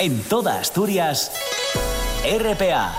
En toda Asturias, RPA.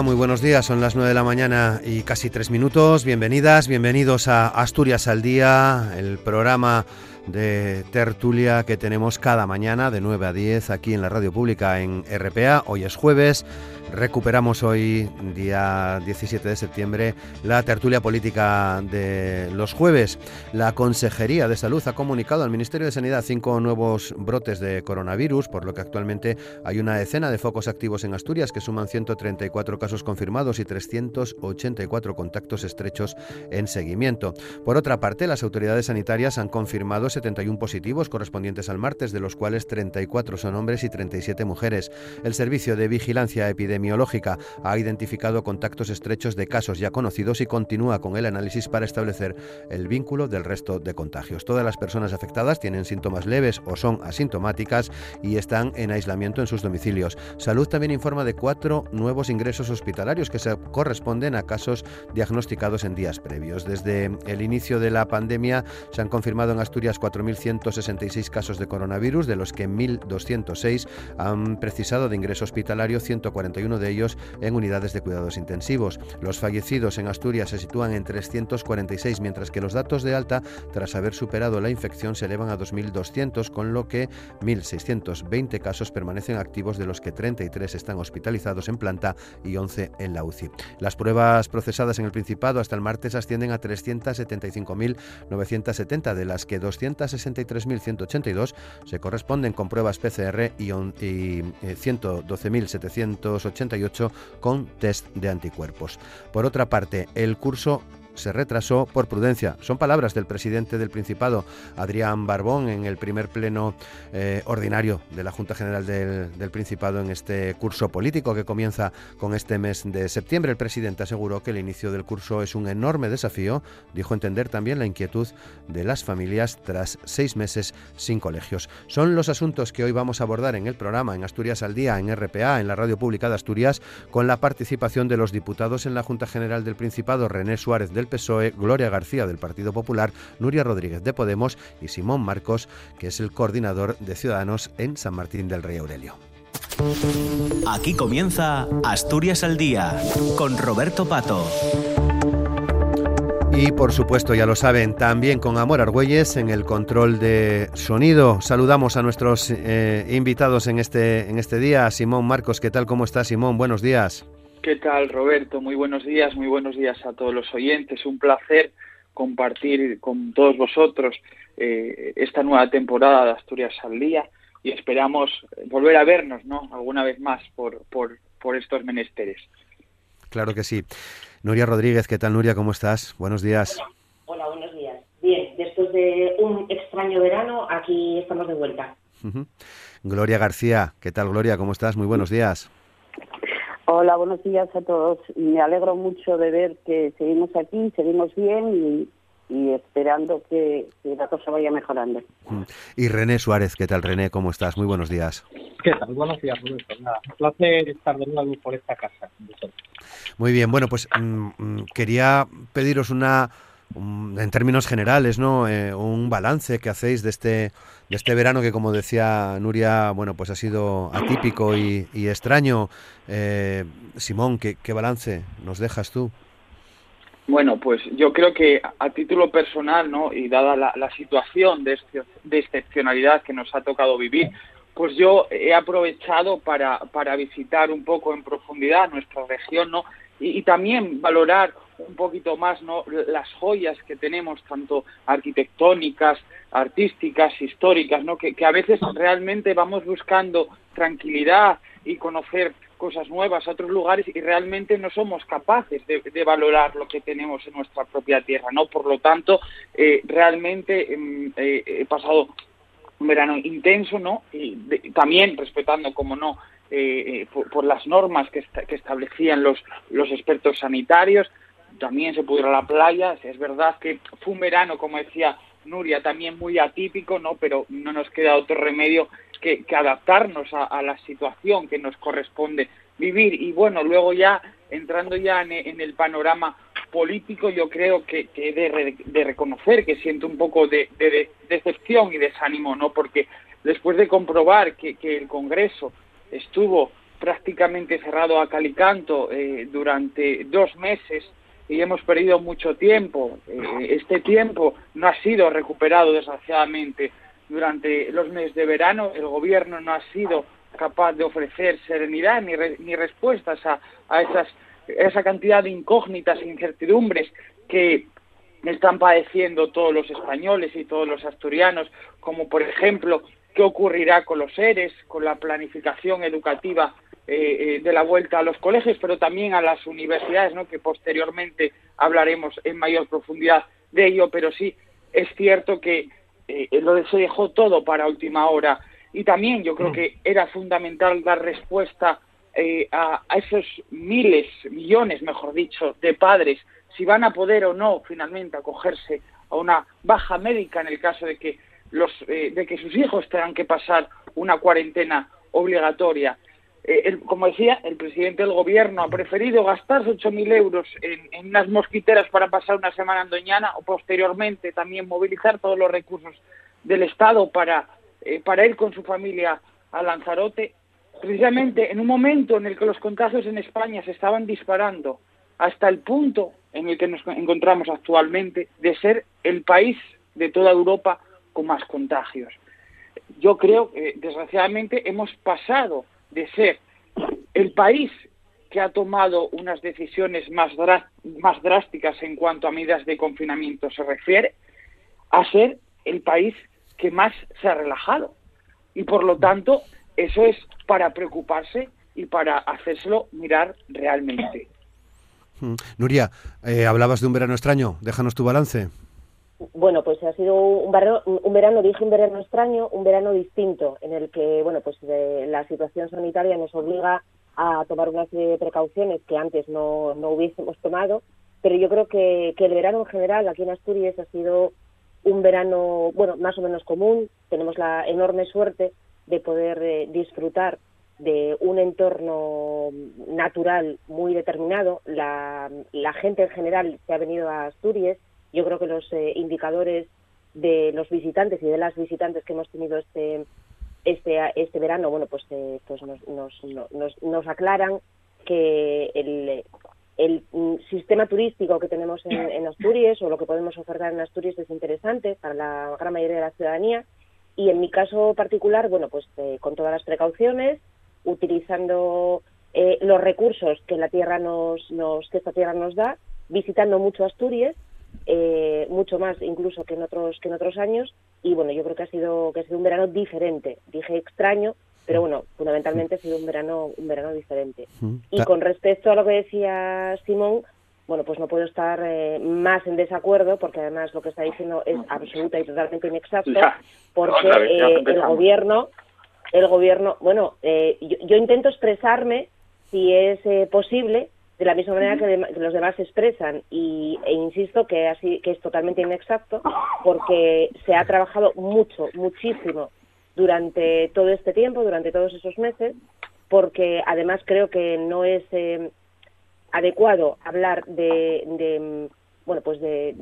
Muy buenos días. Son las 9 de la mañana y casi tres minutos. Bienvenidas, bienvenidos a Asturias al Día, el programa de tertulia que tenemos cada mañana de 9 a 10 aquí en la radio pública en RPA. Hoy es jueves. Recuperamos hoy, día 17 de septiembre, la tertulia política de los jueves. La Consejería de Salud ha comunicado al Ministerio de Sanidad cinco nuevos brotes de coronavirus, por lo que actualmente hay una decena de focos activos en Asturias que suman 134 casos confirmados y 384 contactos estrechos en seguimiento. Por otra parte, las autoridades sanitarias han confirmado 71 positivos correspondientes al martes, de los cuales 34 son hombres y 37 mujeres. El Servicio de Vigilancia Epidemiológica ha identificado contactos estrechos de casos ya conocidos y continúa con el análisis para establecer el vínculo del resto de contagios. Todas las personas afectadas tienen síntomas leves o son asintomáticas y están en aislamiento en sus domicilios. Salud también informa de cuatro nuevos ingresos hospitalarios que se corresponden a casos diagnosticados en días previos. Desde el inicio de la pandemia se han confirmado en Asturias 4.166 casos de coronavirus, de los que 1.206 han precisado de ingreso hospitalario, 141 de ellos en unidades de cuidados intensivos. Los fallecidos en Asturias se sitúan en 346, mientras que los datos de alta, tras haber superado la infección, se elevan a 2.200, con lo que 1.620 casos permanecen activos, de los que 33 están hospitalizados en planta y 11 en la UCI. Las pruebas procesadas en el Principado hasta el martes ascienden a 375.970, de las que 263.182 se corresponden con pruebas PCR y, 112.788 con test de anticuerpos. Por otra parte, el curso se retrasó por prudencia. Son palabras del presidente del Principado, Adrián Barbón, en el primer pleno eh, ordinario de la Junta General del, del, Principado en este curso político que comienza con este mes de septiembre. El presidente aseguró que el inicio del curso es un enorme desafío. Dijo entender también la inquietud de las familias tras seis meses sin colegios. Son los asuntos que hoy vamos a abordar en el programa en Asturias al Día, en RPA, en la Radio Pública de Asturias, con la participación de los diputados en la Junta General del Principado, René Suárez del PSOE, Gloria García del Partido Popular, Nuria Rodríguez de Podemos y Simón Marcos, que es el coordinador de Ciudadanos en San Martín del Rey Aurelio. Aquí comienza Asturias al Día con Roberto Pato. Y por supuesto, ya lo saben, también con Amor Argüelles en el control de sonido. Saludamos a nuestros eh, invitados en este, en este día. Simón Marcos, ¿qué tal? ¿Cómo está Simón? Buenos días. ¿Qué tal, Roberto? Muy buenos días, muy buenos días a todos los oyentes. Un placer compartir con todos vosotros eh, esta nueva temporada de Asturias al Día y esperamos volver a vernos, ¿no? Alguna vez más por, por, por estos menesteres. Claro que sí. Nuria Rodríguez, ¿qué tal, Nuria? ¿Cómo estás? Buenos días. Hola, Hola buenos días. Bien, después de un extraño verano, aquí estamos de vuelta. Uh -huh. Gloria García, ¿qué tal, Gloria? ¿Cómo estás? Muy buenos días. Hola, buenos días a todos. Me alegro mucho de ver que seguimos aquí, seguimos bien y, y esperando que, que, la cosa vaya mejorando. Y René Suárez, ¿qué tal René? ¿Cómo estás? Muy buenos días. ¿Qué tal? Buenos días, Roberto. Nada, un placer estar de nuevo por esta casa. Muy bien, bueno, pues mmm, quería pediros una en términos generales, ¿no? Eh, un balance que hacéis de este, de este verano que, como decía Nuria, bueno, pues ha sido atípico y, extraño. Eh, Simón, ¿qué, balance nos dejas tú? Bueno, pues yo creo que a título personal, ¿no? Y dada la, situación de, de excepcionalidad que nos ha tocado vivir, pues yo he aprovechado para, para visitar un poco en profundidad nuestra región, ¿no? y, también valorar un poquito más ¿no? las joyas que tenemos, tanto arquitectónicas, artísticas, históricas, ¿no? que, a veces realmente vamos buscando tranquilidad y conocer cosas nuevas a otros lugares y realmente no somos capaces de, valorar lo que tenemos en nuestra propia tierra, ¿no? Por lo tanto, eh, realmente em, eh, he pasado un verano intenso, ¿no? Y también respetando, como no, eh, por, las normas que, que establecían los, los expertos sanitarios. También se pudo la playa. Es verdad que fue un verano, como decía Nuria, también muy atípico, ¿no? Pero no nos queda otro remedio que, adaptarnos a, la situación que nos corresponde vivir. Y bueno, luego ya entrando ya en, el panorama político, yo creo que, he de, reconocer que siento un poco de, decepción y desánimo, ¿no? Porque después de comprobar que, que el Congreso estuvo prácticamente cerrado a calicanto eh, durante dos meses y hemos perdido mucho tiempo. Eh, este tiempo no ha sido recuperado, desgraciadamente, durante los meses de verano. El gobierno no ha sido capaz de ofrecer serenidad ni, ni respuestas a, a, esas, esa cantidad de incógnitas e incertidumbres que están padeciendo todos los españoles y todos los asturianos, como por ejemplo qué ocurrirá con los seres, con la planificación educativa eh, eh, de la vuelta a los colegios, pero también a las universidades, ¿no? que posteriormente hablaremos en mayor profundidad de ello, pero sí es cierto que eh, lo se dejó todo para última hora y también yo creo mm. que era fundamental dar respuesta a, a, esos miles, millones, mejor dicho, de padres, si van a poder o no finalmente acogerse a una baja médica en el caso de que los, eh, de que sus hijos tengan que pasar una cuarentena obligatoria. Eh, como decía, el presidente del gobierno ha preferido gastarse 8.000 euros en, unas mosquiteras para pasar una semana en Doñana o posteriormente también movilizar todos los recursos del Estado para, eh, para ir con su familia a Lanzarote, precisamente en un momento en el que los contagios en España se estaban disparando hasta el punto en el que nos encontramos actualmente de ser el país de toda Europa con más contagios. Yo creo que, desgraciadamente, hemos pasado de ser el país que ha tomado unas decisiones más, más drásticas en cuanto a medidas de confinamiento se refiere, a ser el país que más se ha relajado. Y por lo tanto, eso es para preocuparse y para hacérselo mirar realmente. Mm. Nuria, eh, hablabas de un verano extraño. Déjanos tu balance. Bueno, pues ha sido un verano, un verano, dije un verano extraño, un verano distinto, en el que, bueno, pues la situación sanitaria nos obliga a tomar una serie de precauciones que antes no, no hubiésemos tomado, pero yo creo que, que el verano en general aquí en Asturias ha sido un verano, bueno, más o menos común. Tenemos la enorme suerte de poder eh, disfrutar de un entorno natural muy determinado. La, la gente en general se ha venido a Asturias yo creo que los eh, indicadores de los visitantes y de las visitantes que hemos tenido este este este verano, bueno, pues eh, pues nos, nos, nos, aclaran que el, el sistema turístico que tenemos en, Asturias o lo que podemos ofertar en Asturias es interesante para la gran mayoría de la ciudadanía y en mi caso particular, bueno, pues eh, con todas las precauciones, utilizando los recursos que la tierra nos, nos que esta tierra nos da, visitando mucho Asturias eh, mucho más incluso que en otros que en otros años. Y bueno yo creo que ha sido que ha sido un verano diferente. Dije extraño pero bueno fundamentalmente ha sido un verano un verano diferente. Y con respecto a lo que decía Simón bueno pues no puedo estar eh, más en desacuerdo porque además lo que está diciendo es absoluta y totalmente inexacto porque eh, el gobierno el gobierno bueno yo, yo intento expresarme si es posible de la misma manera que, los demás se expresan. Y, e insisto que así que es totalmente inexacto porque se ha trabajado mucho muchísimo durante todo este tiempo durante todos esos meses porque además creo que no es eh, adecuado hablar de, bueno, pues de,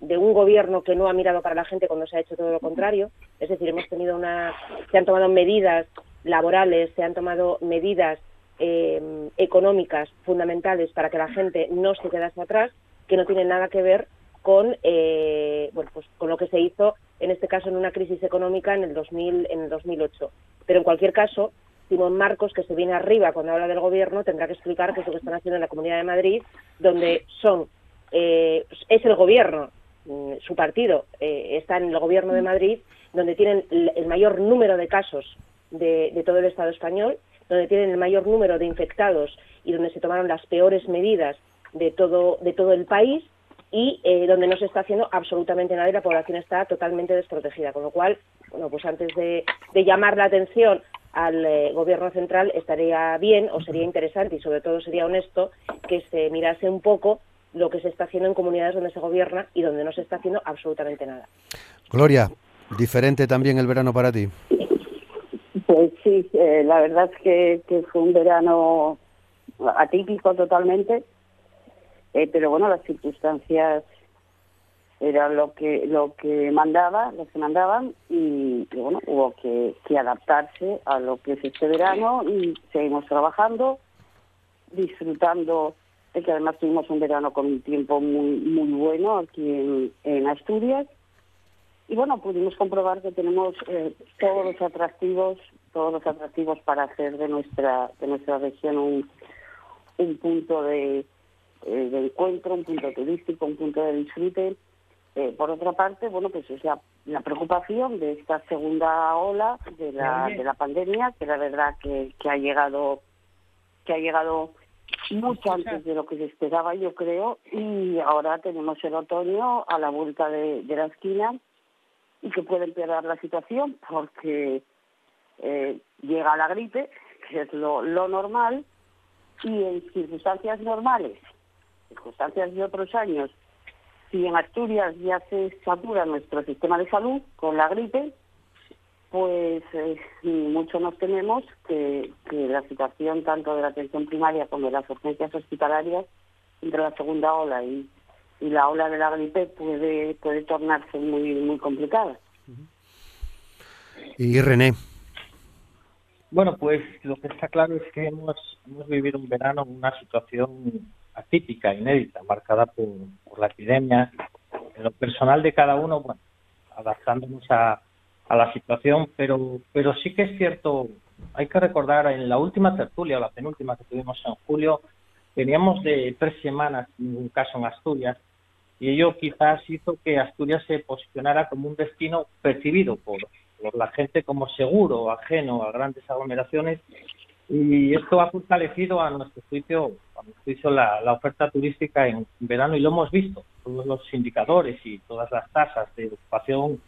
de, un gobierno que no ha mirado para la gente cuando se ha hecho todo lo contrario. Es decir, hemos tenido una, se han tomado medidas laborales, se han tomado medidas eh, económicas fundamentales para que la gente no se quedase atrás, que no tienen nada que ver con, eh, bueno, pues con lo que se hizo, en este caso, en una crisis económica en el, 2000, en el 2008. Pero en cualquier caso, Simón Marcos, que se viene arriba cuando habla del gobierno, tendrá que explicar qué es lo que están haciendo en la Comunidad de Madrid, donde son eh, es el gobierno, mm, su partido eh, está en el gobierno de Madrid, donde tienen el mayor número de casos de, todo el Estado español, donde tienen el mayor número de infectados y donde se tomaron las peores medidas de todo, de todo el país y eh, donde no se está haciendo absolutamente nada y la población está totalmente desprotegida. Con lo cual, bueno, pues antes de, llamar la atención al eh, gobierno central estaría bien o sería interesante y sobre todo sería honesto que se mirase un poco lo que se está haciendo en comunidades donde se gobierna y donde no se está haciendo absolutamente nada. Gloria, diferente también el verano para ti. Pues sí, eh, la verdad es que, fue un verano atípico totalmente, eh, pero bueno, las circunstancias eran lo que lo que mandaba, lo que mandaban y, bueno, hubo que, que, adaptarse a lo que es este verano y seguimos trabajando, disfrutando de que además tuvimos un verano con un tiempo muy muy bueno aquí en Asturias. Y bueno, pudimos comprobar que tenemos eh, todos los atractivos, todos los atractivos para hacer de nuestra de nuestra región un, un punto eh, de, encuentro, un punto turístico, un punto de disfrute. Eh, por otra parte, bueno, pues es la, la, preocupación de esta segunda ola de la, de la pandemia, que la verdad que, que ha llegado que ha llegado mucho antes de lo que se esperaba, yo creo, y ahora tenemos el otoño a la vuelta de, de la esquina y que puede empeorar la situación porque eh, llega la gripe, que es lo, normal, y en circunstancias normales, circunstancias de otros años, si en Asturias ya se satura nuestro sistema de salud con la gripe, pues eh, mucho nos tememos que, que la situación tanto de la atención primaria como de las urgencias hospitalarias entre la segunda ola y y la ola de la gripe puede puede tornarse muy muy complicada. Y René. Bueno, pues lo que está claro es que hemos, hemos vivido un verano en una situación atípica, inédita, marcada por, la epidemia. En lo personal de cada uno, bueno, adaptándonos a, a la situación, pero, pero sí que es cierto, hay que recordar en la última tertulia, o la penúltima que tuvimos en julio, Veníamos de tres semanas, un caso en Asturias, y ello quizás hizo que Asturias se posicionara como un destino percibido por la gente como seguro, ajeno a grandes aglomeraciones, y esto ha fortalecido a nuestro juicio, a nuestro juicio la, la, oferta turística en verano y lo hemos visto, todos los indicadores y todas las tasas de ocupación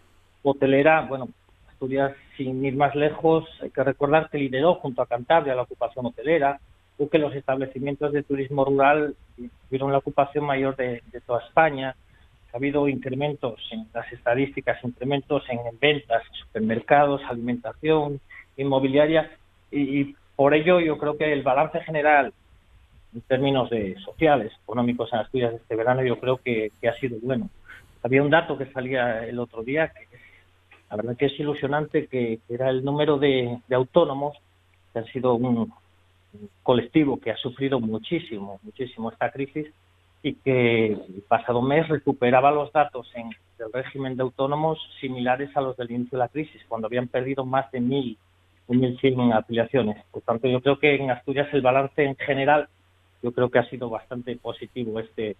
hotelera, bueno, Asturias sin ir más lejos, hay que recordar que lideró junto a Cantabria la ocupación hotelera, o que los establecimientos de turismo rural tuvieron la ocupación mayor de, toda España. Ha habido incrementos en las estadísticas, incrementos en, ventas, supermercados, alimentación, inmobiliaria, y, por ello yo creo que el balance general en términos de sociales, económicos en Asturias este verano, yo creo que, ha sido bueno. Había un dato que salía el otro día, que la verdad que es ilusionante, que, era el número de, de autónomos que han sido un, colectivo que ha sufrido muchísimo, muchísimo esta crisis y que el pasado mes recuperaba los datos en el régimen de autónomos similares a los del inicio de la crisis, cuando habían perdido más de mil, mil cien afiliaciones. Por tanto, yo creo que en Asturias el balance en general, yo creo que ha sido bastante positivo este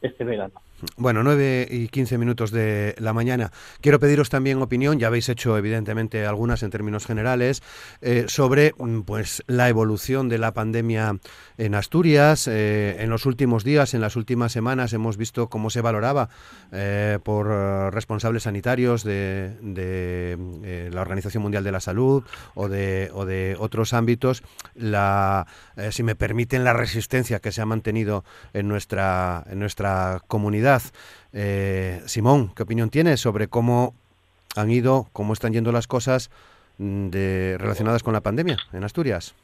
este verano. Bueno, 9 y 15 minutos de la mañana. Quiero pediros también opinión, ya habéis hecho evidentemente algunas en términos generales, eh, sobre mm, pues la evolución de la pandemia en Asturias. Eh, en los últimos días, en las últimas semanas, hemos visto cómo se valoraba eh, por responsables sanitarios de, de la Organización Mundial de la Salud o de, o de otros ámbitos, la, si me permiten, la resistencia que se ha mantenido en nuestra, en nuestra comunidad eh, Simón, ¿qué opinión tienes sobre cómo han ido, cómo están yendo las cosas mm, relacionadas con la pandemia en Asturias?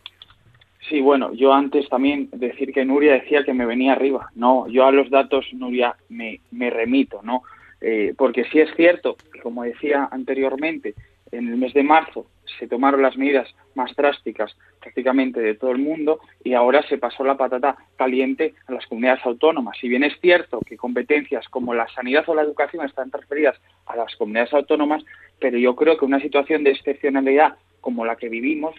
Sí, bueno, yo antes también decir que Nuria decía que me venía arriba. No, yo a los datos, Nuria, me, remito, ¿no? Eh, porque sí es cierto como decía anteriormente, en el mes de marzo se tomaron las medidas más drásticas prácticamente de todo el mundo y ahora se pasó la patata caliente a las comunidades autónomas. Si bien es cierto que competencias como la sanidad o la educación están transferidas a las comunidades autónomas, pero yo creo que una situación de excepcionalidad como la que vivimos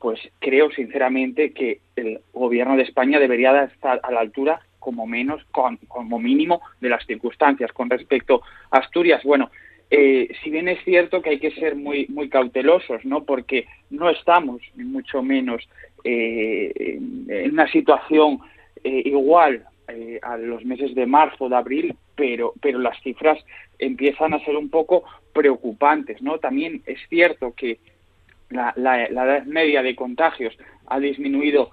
pues creo sinceramente que el gobierno de España debería estar a la altura como menos, como mínimo, de las circunstancias. Con respecto a Asturias, bueno, eh, si bien es cierto que hay que ser muy muy cautelosos, ¿no? Porque no estamos ni mucho menos eh, en una situación eh, igual a los meses de marzo, de abril, pero pero las cifras empiezan a ser un poco preocupantes, ¿no? También es cierto que la, edad media de contagios ha disminuido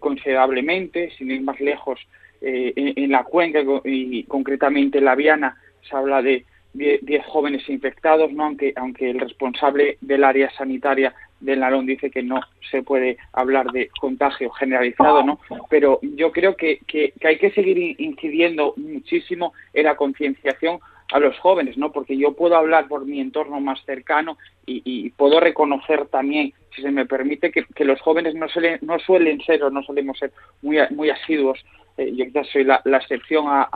considerablemente, sin ir más lejos, en, la cuenca y concretamente en la Viana se habla de 10 jóvenes infectados, ¿no? aunque, aunque el responsable del área sanitaria del Narón dice que no se puede hablar de contagio generalizado, ¿no? Pero yo creo que, que, que hay que seguir incidiendo muchísimo en la concienciación a los jóvenes, ¿no? Porque yo puedo hablar por mi entorno más cercano y, puedo reconocer también, si se me permite, que, los jóvenes no suelen, no suelen ser o no solemos ser muy, muy asiduos. Eh, yo quizás soy la, excepción a,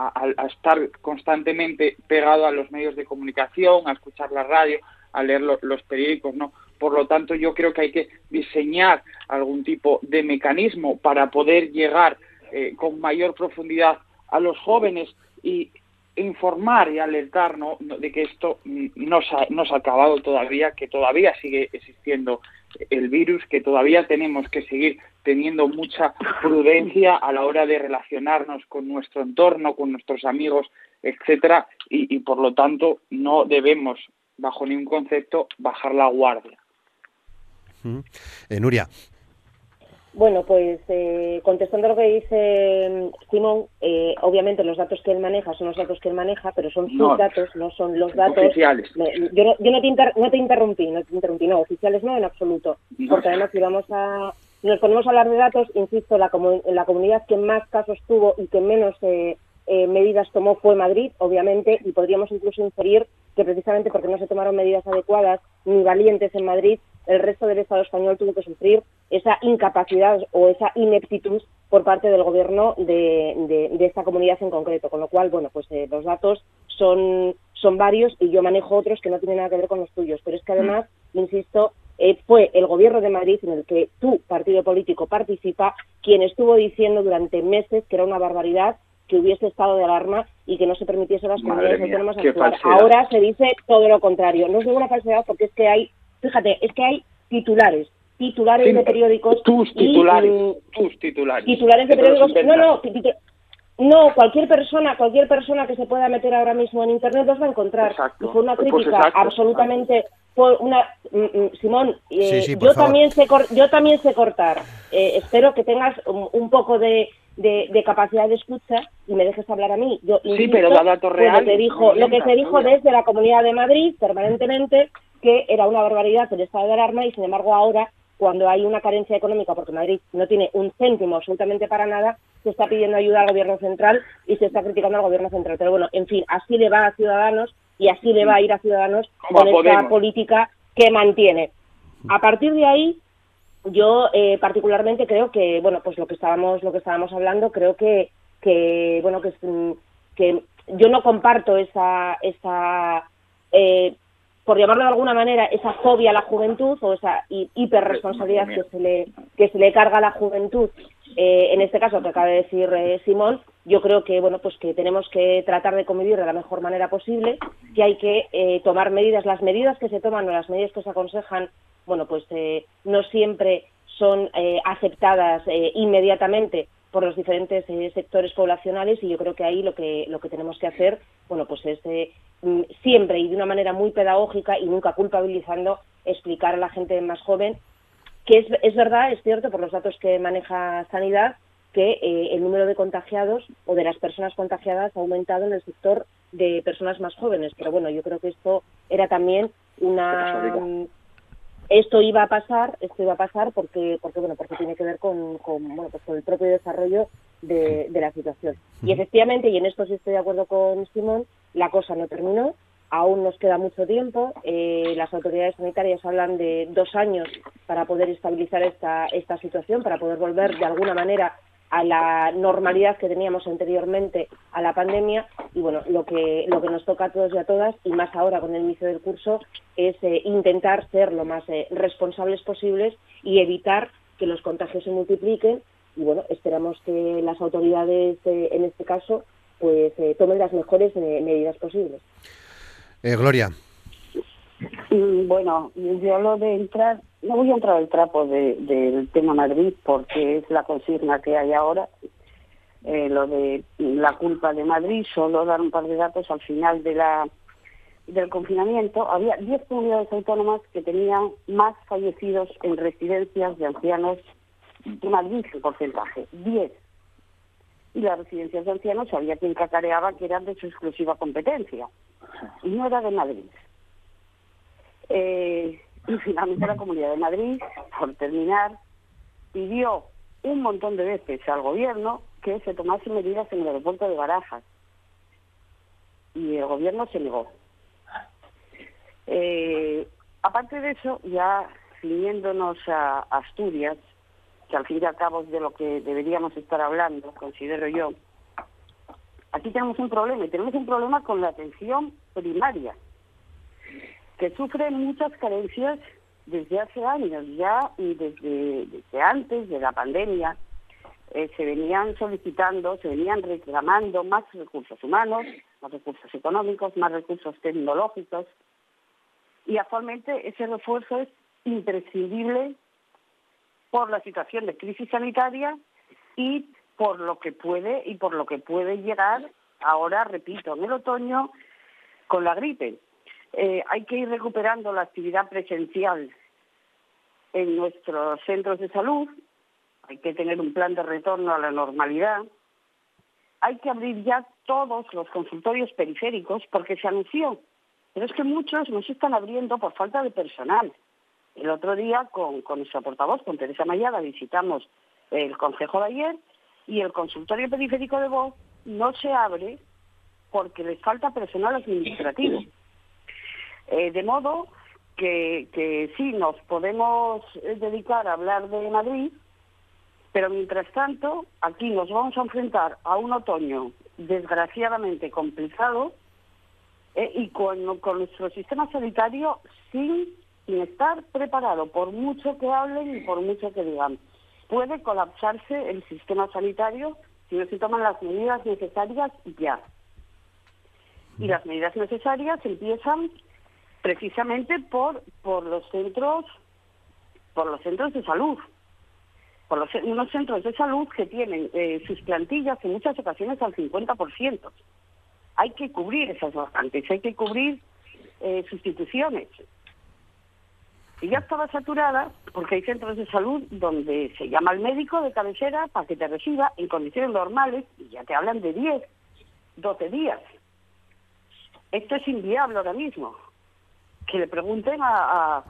estar constantemente pegado a los medios de comunicación, a escuchar la radio, a leer los periódicos, ¿no? Por lo tanto, yo creo que hay que diseñar algún tipo de mecanismo para poder llegar eh, con mayor profundidad a los jóvenes y informar y alertar de que esto no se, ha, no se ha acabado todavía, que todavía sigue existiendo el virus, que todavía tenemos que seguir teniendo mucha prudencia a la hora de relacionarnos con nuestro entorno, con nuestros amigos, etcétera, y, y por lo tanto no debemos, bajo ningún concepto, bajar la guardia. Eh, Nuria, bueno, pues eh, contestando lo que dice mm, Simón, eh, obviamente los datos que él maneja son los datos que él maneja, pero son sus datos, no son los datos. Oficiales. yo no, yo no, te no te interrumpí, no te interrumpí, no, oficiales no en absoluto, porque además si vamos a nos ponemos a hablar de datos, insisto, la, la comunidad que más casos tuvo y que menos eh, eh, medidas tomó fue Madrid, obviamente, y podríamos incluso inferir que precisamente porque no se tomaron medidas adecuadas ni valientes en Madrid, el resto del Estado español tuvo que sufrir esa incapacidad o esa ineptitud por parte del gobierno de, esta comunidad en concreto. Con lo cual, bueno, pues eh, los datos son, son varios y yo manejo otros que no tienen nada que ver con los tuyos. Pero es que además, insisto, eh, fue el gobierno de Madrid en el que tu partido político participa quien estuvo diciendo durante meses que era una barbaridad que hubiese estado de alarma y que no se permitiese a las comunidades autónomas actuar. Ahora se dice todo lo contrario. No es ninguna falsedad porque es que hay fíjate, es que hay titulares, titulares de periódicos. Tus titulares, tus titulares. Titulares de periódicos. No, no, no, cualquier persona, cualquier persona que se pueda meter ahora mismo en internet los va a encontrar. Y fue una pues crítica absolutamente una mm, mm, Simón, eh, yo también sé yo también sé cortar. Eh, espero que tengas un, poco de, de, capacidad de escucha y me dejes hablar a mí. Yo sí, pero da datos reales. Que, dijo, lo que se dijo desde la Comunidad de Madrid permanentemente que era una barbaridad el estado de alarma y sin embargo ahora cuando hay una carencia económica porque Madrid no tiene un céntimo absolutamente para nada, se está pidiendo ayuda al gobierno central y se está criticando al gobierno central. Pero bueno, en fin, así le va a Ciudadanos y así le va a ir a Ciudadanos con esta política que mantiene. A partir de ahí, yo eh, particularmente creo que, bueno, pues lo que estábamos, lo que estábamos hablando, creo que, que bueno, que, que yo no comparto esa, esa eh, por llamarlo de alguna manera, esa fobia a la juventud o esa hiperresponsabilidad que se le, que se le carga a la juventud, eh, en este caso que acaba de decir eh, Simón, yo creo que bueno pues que tenemos que tratar de convivir de la mejor manera posible, que hay que eh, tomar medidas, las medidas que se toman o las medidas que se aconsejan, bueno pues no siempre son aceptadas inmediatamente por los diferentes sectores poblacionales y yo creo que ahí lo que lo que tenemos que hacer bueno pues es Mm, siempre y de una manera muy pedagógica y nunca culpabilizando, explicar a la gente más joven que es, es verdad, es cierto, por los datos que maneja Sanidad, que eh, el número de contagiados o de las personas contagiadas ha aumentado en el sector de personas más jóvenes. Pero bueno, yo creo que esto era también una, esto iba a pasar, esto iba a pasar porque, porque bueno, porque tiene que ver con, con bueno, pues con el propio desarrollo de, de la situación. Y efectivamente, y en esto sí estoy de acuerdo con Simón, la cosa no terminó, aún nos queda mucho tiempo. Eh, las autoridades sanitarias hablan de dos años para poder estabilizar esta, esta situación, para poder volver de alguna manera a la normalidad que teníamos anteriormente a la pandemia. Y bueno lo que lo que nos toca a todos y a todas y más ahora con el inicio del curso es eh, intentar ser lo más eh, responsables posibles y evitar que los contagios se multipliquen. Y bueno esperamos que las autoridades eh, en este caso pues tomen las mejores medidas posibles. Gloria. Mm, bueno yo lo de entrar no voy a entrar al trapo del tema Madrid porque es la consigna que hay ahora, eh, lo de la culpa de Madrid, solo dar un par de datos al final de la del confinamiento, había 10 comunidades autónomas que tenían más fallecidos en residencias de ancianos que Madrid en porcentaje, 10. Y las residencias de ancianos había quien cacareaba que eran de su exclusiva competencia, y no era de Madrid. Eh, y finalmente la Comunidad de Madrid, por terminar, pidió un montón de veces al gobierno que se tomase medidas en el aeropuerto de Barajas. Y el gobierno se negó. Eh, aparte de eso, ya siguiéndonos a Asturias, que al fin y al cabo es de lo que deberíamos estar hablando, considero yo, aquí tenemos un problema, y tenemos un problema con la atención primaria que sufre muchas carencias desde hace años ya y desde, antes de la pandemia. Eh, se venían solicitando, se venían reclamando más recursos humanos, más recursos económicos, más recursos tecnológicos. Y actualmente ese refuerzo es imprescindible por la situación de crisis sanitaria y por lo que puede y por lo que puede llegar ahora, repito, en el otoño con la gripe. Eh, hay que ir recuperando la actividad presencial en nuestros centros de salud, hay que tener un plan de retorno a la normalidad, hay que abrir ya todos los consultorios periféricos porque se anunció, pero es que muchos no se están abriendo por falta de personal. El otro día con, con nuestra portavoz, con Teresa Mayada, visitamos el consejo de ayer y el consultorio periférico de voz no se abre porque les falta personal administrativo. Eh, de modo que, que sí, nos podemos dedicar a hablar de Madrid, pero mientras tanto, aquí nos vamos a enfrentar a un otoño desgraciadamente complicado eh, y con, con, nuestro sistema sanitario sin, sin estar preparado, por mucho que hablen y por mucho que digan. Puede colapsarse el sistema sanitario si no se toman las medidas necesarias ya. Y las medidas necesarias empiezan precisamente por por los centros por los centros de salud por los, unos centros de salud que tienen eh, sus plantillas en muchas ocasiones al 50%. Hay que cubrir esas vacantes, hay que cubrir eh, sustituciones. Y ya estaba saturada porque hay centros de salud donde se llama al médico de cabecera para que te reciba en condiciones normales y ya te hablan de 10, 12 días. Esto es inviable ahora mismo que le pregunten a,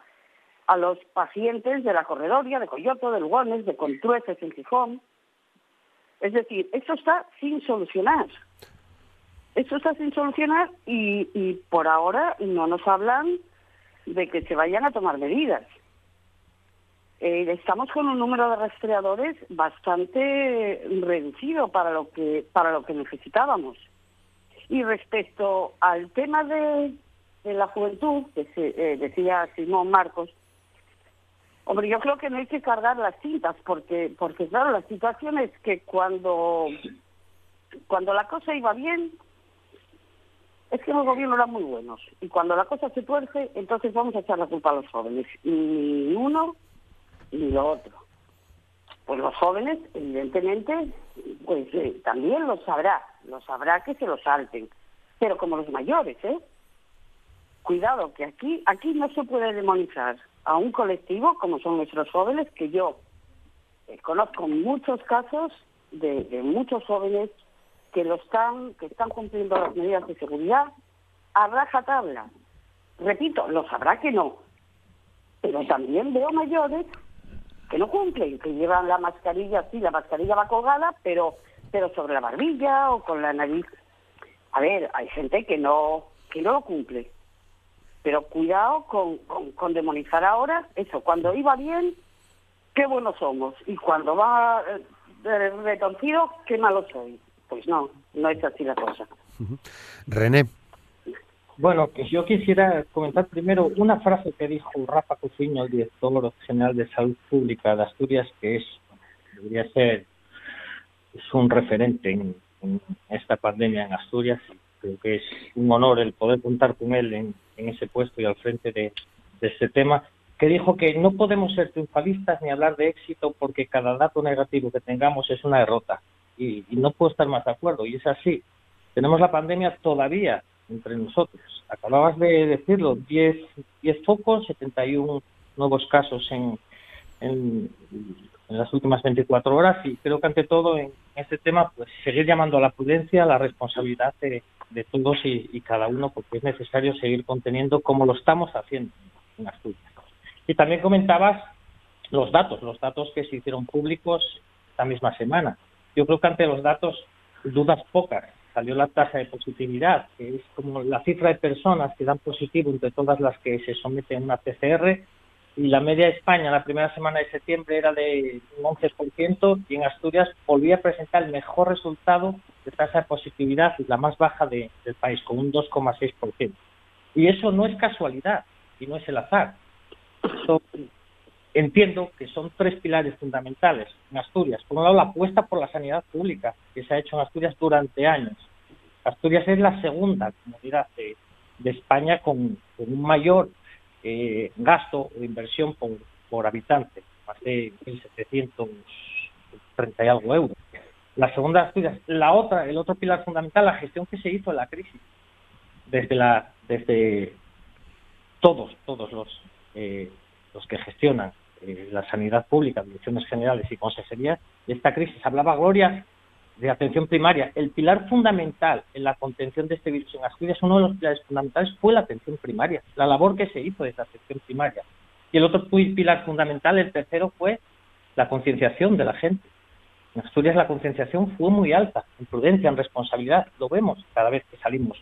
a, los pacientes de la corredoria, de Coyoto, de Lugones, de Contrueces en Gijón. Es decir, esto está sin solucionar. Esto está sin solucionar y, y por ahora no nos hablan de que se vayan a tomar medidas. Eh, estamos con un número de rastreadores bastante reducido para lo que para lo que necesitábamos. Y respecto al tema de, de la juventud, que se, eh, decía Simón Marcos, hombre, yo creo que no hay que cargar las cintas, porque, porque claro, la situación es que cuando, cuando la cosa iba bien, es que los gobiernos eran muy buenos. Y cuando la cosa se tuerce, entonces vamos a echar la culpa a los jóvenes. Ni uno ni lo otro. Pues los jóvenes, evidentemente, pues eh, también lo sabrá. Lo sabrá que se lo salten. Pero como los mayores, ¿eh? Cuidado, que aquí, aquí no se puede demonizar a un colectivo como son nuestros jóvenes, que yo eh, conozco muchos casos de, muchos jóvenes que lo están, que están cumpliendo las medidas de seguridad a raja tabla. Repito, lo sabrá que no, pero también veo mayores que no cumplen, que llevan la mascarilla, sí, la mascarilla va colgada, pero, pero sobre la barbilla o con la nariz. A ver, hay gente que no, que no lo cumple. Pero cuidado con, con, demonizar ahora eso. Cuando iba bien, qué buenos somos. Y cuando va eh, retoncido, qué malo soy. Pues no, no es así la cosa. René. Bueno, que yo quisiera comentar primero una frase que dijo Rafa Cuciño, el director general de Salud Pública de Asturias, que es debería ser es un referente en, esta pandemia en Asturias. Creo que es un honor el poder contar con él en, ese puesto y al frente de, este tema, que dijo que no podemos ser triunfalistas ni hablar de éxito porque cada dato negativo que tengamos es una derrota. Y, no puedo estar más de acuerdo, y es así. Tenemos la pandemia todavía entre nosotros. Acababas de decirlo, 10, 10 focos, 71 nuevos casos en, en, las últimas 24 horas y creo que ante todo en este tema pues seguir llamando a la prudencia, a la responsabilidad de, todos y, cada uno porque es necesario seguir conteniendo como lo estamos haciendo en Asturias. Y también comentabas los datos, los datos que se hicieron públicos esta misma semana. Yo creo que ante los datos dudas pocas salió la tasa de positividad, que es como la cifra de personas que dan positivo entre todas las que se someten a una PCR, y la media de España la primera semana de septiembre era de un 11%, y en Asturias volvía a presentar el mejor resultado de tasa de positividad, la más baja del país, con un 2,6%. Y eso no es casualidad, y no es el azar. entiendo que son tres pilares fundamentales en Asturias. Por un lado, la apuesta por la sanidad pública, que se ha hecho en Asturias durante años. Asturias es la segunda comunidad de, España con, un mayor eh, gasto o inversión por, habitante, más de 1.730 y algo euros. La segunda Asturias. La otra, el otro pilar fundamental, la gestión que se hizo en la crisis. Desde la, desde todos, todos los, eh, los que gestionan eh, la sanidad pública, direcciones generales y consejerías de esta crisis. Hablaba Gloria de atención primaria. El pilar fundamental en la contención de este virus en Asturias, uno de los pilares fundamentales fue la atención primaria, la labor que se hizo de esa atención primaria. Y el otro pilar fundamental, el tercero, fue la concienciación de la gente. En Asturias la concienciación fue muy alta, en prudencia, en responsabilidad. Lo vemos cada vez que salimos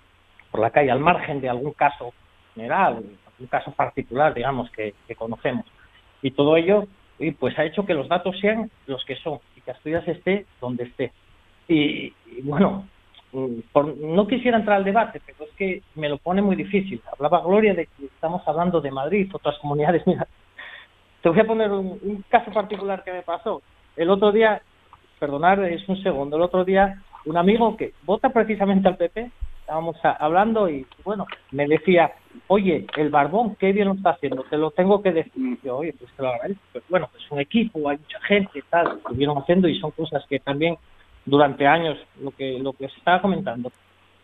por la calle, al margen de algún caso general, algún caso particular, digamos, que, conocemos. Y todo ello pues ha hecho que los datos sean los que son y que Asturias esté donde esté. Y, bueno, mm, no quisiera entrar al debate, pero es que me lo pone muy difícil. Hablaba Gloria de que estamos hablando de Madrid, otras comunidades. Mira, te voy a poner un, caso particular que me pasó. El otro día, perdonar, es un segundo, el otro día, un amigo que vota precisamente al PP, estábamos hablando y bueno, me decía, oye, el Barbón, qué bien lo está haciendo, te lo tengo que decir. Yo, oye, pues te lo agradezco. Pues, bueno, es un equipo, hay mucha gente, tal, lo vieron haciendo y son cosas que también durante años lo que lo que se estaba comentando.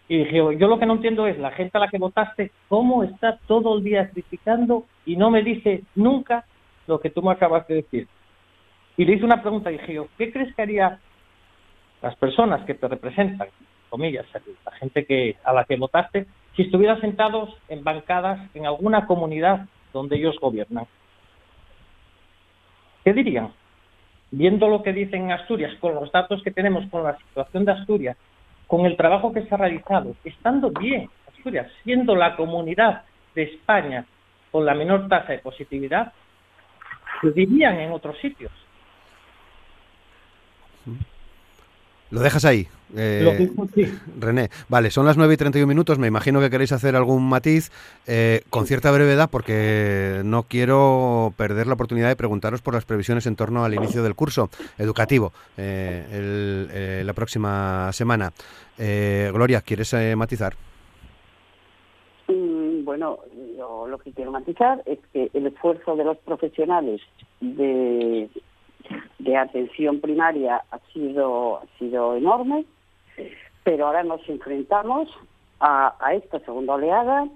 Y dije, yo lo que no entiendo es la gente a la que votaste, cómo está todo el día criticando y no me dice nunca lo que tú me acabas de decir. Y le hice una pregunta, dije yo, ¿qué crees que haría las personas que te representan, comillas, la gente que a la que votaste, si estuvieran sentados en bancadas en alguna comunidad donde ellos gobiernan? ¿Qué dirían? viendo lo que dicen en Asturias, con los datos que tenemos, con la situación de Asturias, con el trabajo que se ha realizado, estando bien Asturias, siendo la comunidad de España con la menor tasa de positividad, lo dirían en otros sitios. Lo dejas ahí. Eh, René, vale, son las 9 y 31 minutos. Me imagino que queréis hacer algún matiz eh, con cierta brevedad porque no quiero perder la oportunidad de preguntaros por las previsiones en torno al inicio del curso educativo eh, la próxima semana. Gloria, ¿quieres matizar? Mm, bueno, yo lo que quiero matizar es que el esfuerzo de los profesionales de de atención primaria ha sido, ha sido enorme, pero ahora nos enfrentamos a, esta segunda oleada,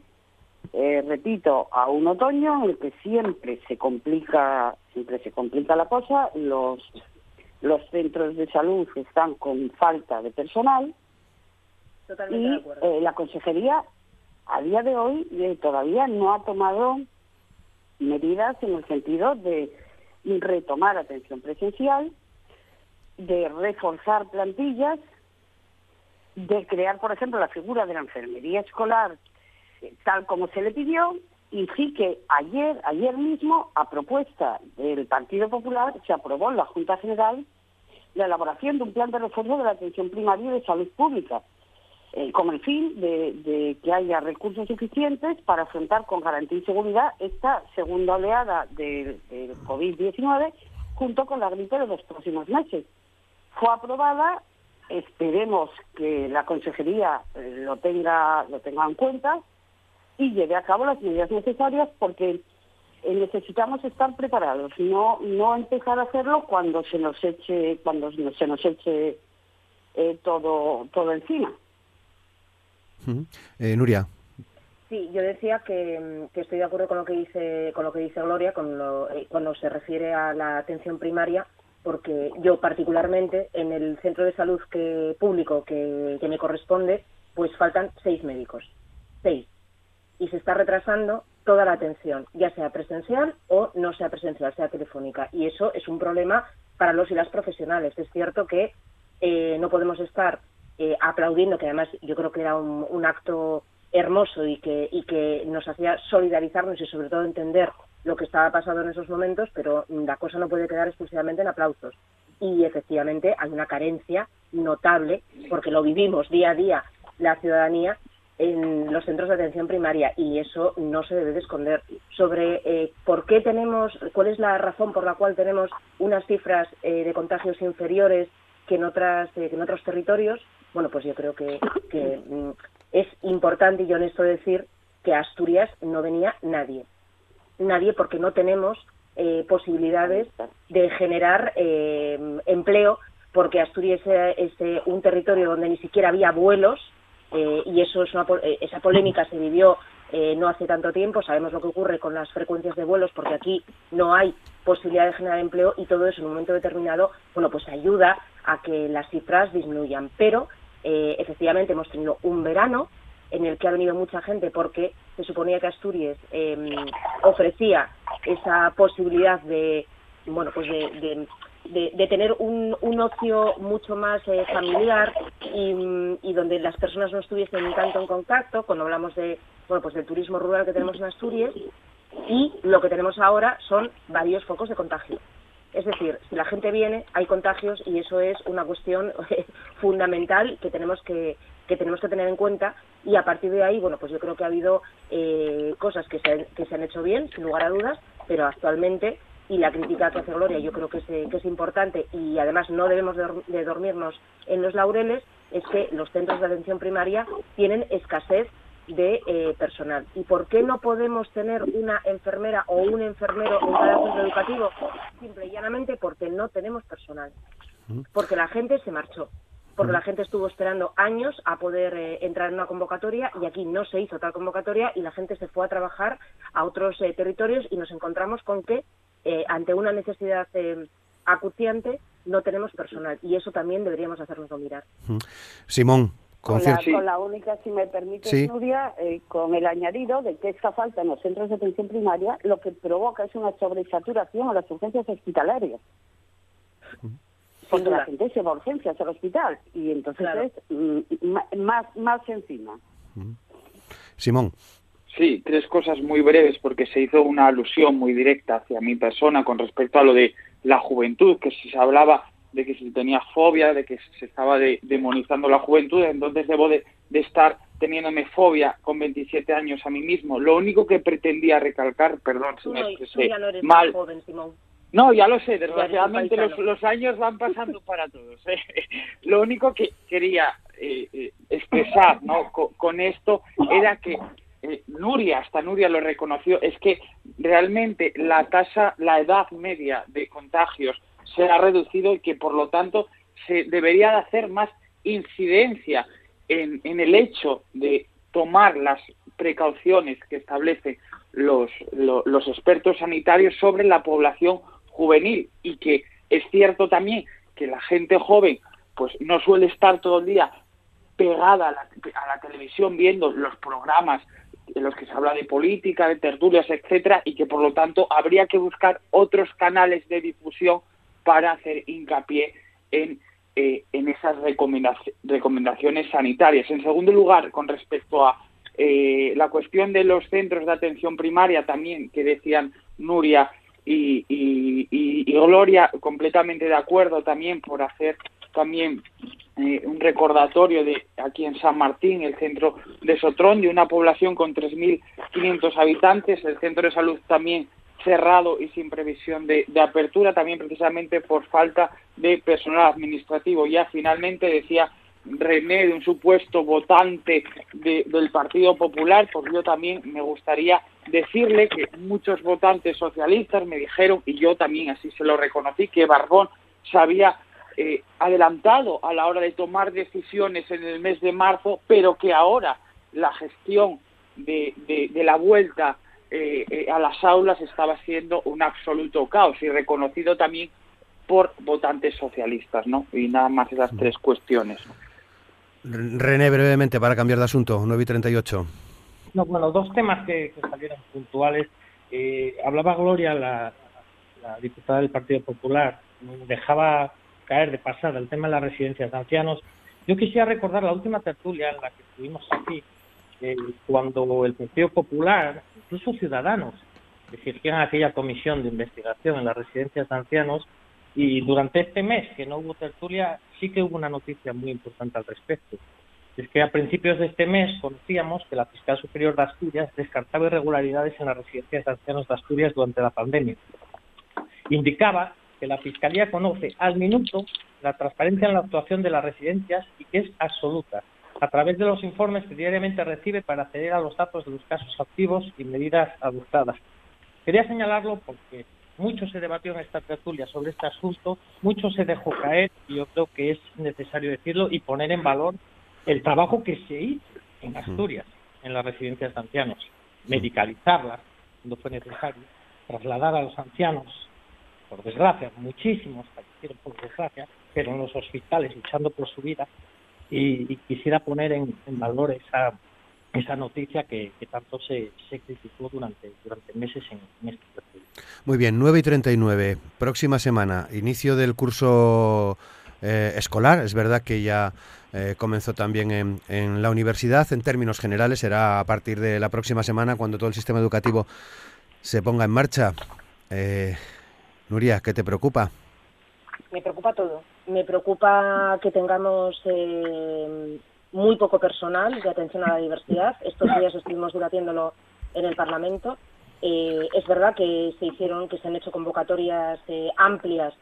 eh, repito, a un otoño en el que siempre se complica, siempre se complica la cosa, los, los centros de salud están con falta de personal. Y eh, la consejería a día de hoy eh, todavía no ha tomado medidas en el sentido de retomar atención presencial, de reforzar plantillas, de crear, por ejemplo, la figura de la enfermería escolar eh, tal como se le pidió y sí que ayer, ayer mismo, a propuesta del Partido Popular, se aprobó en la Junta General la elaboración de un plan de refuerzo de la atención primaria de salud pública, eh, con el fin de, que haya recursos suficientes para afrontar con garantía y seguridad esta segunda oleada del, COVID-19 junto con la gripe de los próximos meses. Fue aprobada, esperemos que la Consejería eh, lo tenga, lo tenga en cuenta y lleve a cabo las medidas necesarias porque eh, necesitamos estar preparados, no no empezar a hacerlo cuando se nos eche cuando se nos eche todo todo encima. Eh, Nuria. Sí, yo decía que, estoy de acuerdo con lo que dice con lo que dice Gloria eh, cuando se refiere a la atención primaria, porque yo particularmente en el centro de salud que público que, me corresponde, pues faltan seis médicos, seis, y se está retrasando toda la atención, ya sea presencial o no sea presencial, sea telefónica, y eso es un problema para los y las profesionales. Es cierto que eh, no podemos estar eh, aplaudiendo, que además yo creo que era un, acto hermoso y que, y que nos hacía solidarizarnos y sobre todo entender lo que estaba pasando en esos momentos, pero la cosa no puede quedar exclusivamente en aplausos. Y efectivamente hay una carencia notable, porque lo vivimos día a día la ciudadanía en los centros de atención primaria y eso no se debe de esconder. Sobre eh, por qué tenemos, cuál es la razón por la cual tenemos unas cifras eh, de contagios inferiores que en, otras, que en otros territorios, bueno, pues yo creo que, mm, es importante y honesto decir que a Asturias no venía nadie. Nadie porque no tenemos eh, posibilidades de generar eh, empleo, porque Asturias es eh, un territorio donde ni siquiera había vuelos y eso es una, esa polémica se vivió no hace tanto tiempo. Sabemos lo que ocurre con las frecuencias de vuelos porque aquí no hay posibilidad de generar empleo y todo eso en un momento determinado, bueno, pues ayuda a que las cifras disminuyan. Pero eh, efectivamente hemos tenido un verano en el que ha venido mucha gente porque se suponía que Asturias em, ofrecía esa posibilidad de bueno pues de, de, tener un, un, ocio mucho más eh, familiar y, y, donde las personas no estuviesen tanto en contacto cuando hablamos de bueno pues del turismo rural que tenemos en Asturias y lo que tenemos ahora son varios focos de contagio es decir, si la gente viene, hay contagios y eso es una cuestión fundamental que tenemos que, que tenemos que tener en cuenta. Y a partir de ahí, bueno, pues yo creo que ha habido eh, cosas que se, que se han hecho bien, sin lugar a dudas, pero actualmente y la crítica que hace Gloria yo creo que es, que es importante y además no debemos de dormirnos en los laureles es que los centros de atención primaria tienen escasez de eh, personal. ¿Y por qué no podemos tener una enfermera o un enfermero en cada centro educativo? Simple y llanamente porque no tenemos personal. Porque la gente se marchó. Porque la gente estuvo esperando años a poder eh, entrar en una convocatoria y aquí no se hizo tal convocatoria y la gente se fue a trabajar a otros eh, territorios y nos encontramos con que ante una necesidad acuciante no tenemos personal y eso también deberíamos hacernos mirar. Simón, con, la, única, si me permite, estudia eh, con el añadido de que esta falta en los centros de atención primaria lo que provoca es una sobresaturación a las urgencias hospitalarias. Porque la gente se va a urgencias al hospital y entonces es mm, más, más encima. Simón. Sí, tres cosas muy breves porque se hizo una alusión muy directa hacia mi persona con respecto a lo de la juventud, que se hablaba de que si tenía fobia, de que se estaba demonizando la juventud, entonces debo de, estar teniéndome fobia con 27 años a mí mismo. Lo único que pretendía recalcar, perdón si me expresé mal. No, ya lo sé, desgraciadamente los, años van pasando para todos. ¿eh? Lo único que quería eh, eh, expresar ¿no? con, esto era que Nuria, hasta Nuria lo reconoció, es que realmente la tasa, la edad media de contagios se ha reducido y que por lo tanto se debería de hacer más incidencia en, el hecho de tomar las precauciones que establecen los, los, expertos sanitarios sobre la población juvenil. Y que es cierto también que la gente joven pues no suele estar todo el día pegada a la, a la televisión viendo los programas en los que se habla de política, de tertulias, etcétera, y que por lo tanto habría que buscar otros canales de difusión para hacer hincapié en, eh, en esas recomendaciones sanitarias. En segundo lugar, con respecto a eh, la cuestión de los centros de atención primaria también, que decían Nuria y, Gloria, completamente de acuerdo también por hacer también eh, un recordatorio de aquí en San Martín, el centro de Sotrón, de una población con 3.500 habitantes, el centro de salud también cerrado y sin previsión de, apertura, también precisamente por falta de personal administrativo. Ya finalmente decía René de un supuesto votante del Partido Popular, pues yo también me gustaría decirle que muchos votantes socialistas me dijeron, y yo también así se lo reconocí, que Barbón se había eh, adelantado a la hora de tomar decisiones en el mes de marzo, pero que ahora la gestión de, la vuelta eh, eh, a las aulas estaba siendo un absoluto caos y reconocido también por votantes socialistas, ¿no? Y nada más esas tres cuestiones. René, brevemente, para cambiar de asunto, 9 y 38. No, bueno, dos temas que, salieron puntuales. Eh, hablaba Gloria, la, diputada del Partido Popular, dejaba caer de pasada el tema de las residencias de ancianos. Yo quisiera recordar la última tertulia en la que estuvimos aquí, eh, cuando el Partido Popular, incluso Ciudadanos, exigían aquella comisión de investigación en las residencias de ancianos y durante este mes que no hubo tertulia, sí que hubo una noticia muy importante al respecto. Es que a principios de este mes conocíamos que la Fiscal Superior de Asturias descartaba irregularidades en las residencias de ancianos de Asturias durante la pandemia. Indicaba que la Fiscalía conoce al minuto la transparencia en la actuación de las residencias y que es absoluta, a través de los informes que diariamente recibe para acceder a los datos de los casos activos y medidas adoptadas. Quería señalarlo porque mucho se debatió en esta tertulia sobre este asunto, mucho se dejó caer y yo creo que es necesario decirlo y poner en valor el trabajo que se hizo en Asturias, en las residencias de ancianos, medicalizarlas cuando fue necesario, trasladar a los ancianos, por desgracia, muchísimos fallecieron por desgracia, pero en los hospitales luchando por su vida y, quisiera poner en, valor esa esa noticia que, tanto se, se, criticó durante, durante meses en, en este muy bien, 9 y 39, próxima semana, inicio del curso eh, escolar. Es verdad que ya eh, comenzó también en, en, la universidad. En términos generales, será a partir de la próxima semana cuando todo el sistema educativo se ponga en marcha. Eh, Nuria, ¿qué te preocupa? Me preocupa todo. Me preocupa que tengamos muy poco personal de atención a la diversidad. Estos días estuvimos debatiéndolo en el Parlamento eh, es verdad que se hicieron, que se han hecho convocatorias eh, amplias.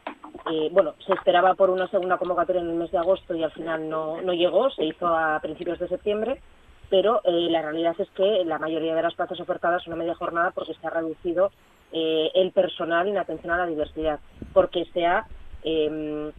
Eh, bueno, se esperaba por una segunda convocatoria en el mes de agosto y al final no, no llegó, se hizo a principios de septiembre, pero la realidad es que la mayoría de las plazas ofertadas son a media jornada porque se ha reducido el personal en atención a la diversidad, porque se ha, em,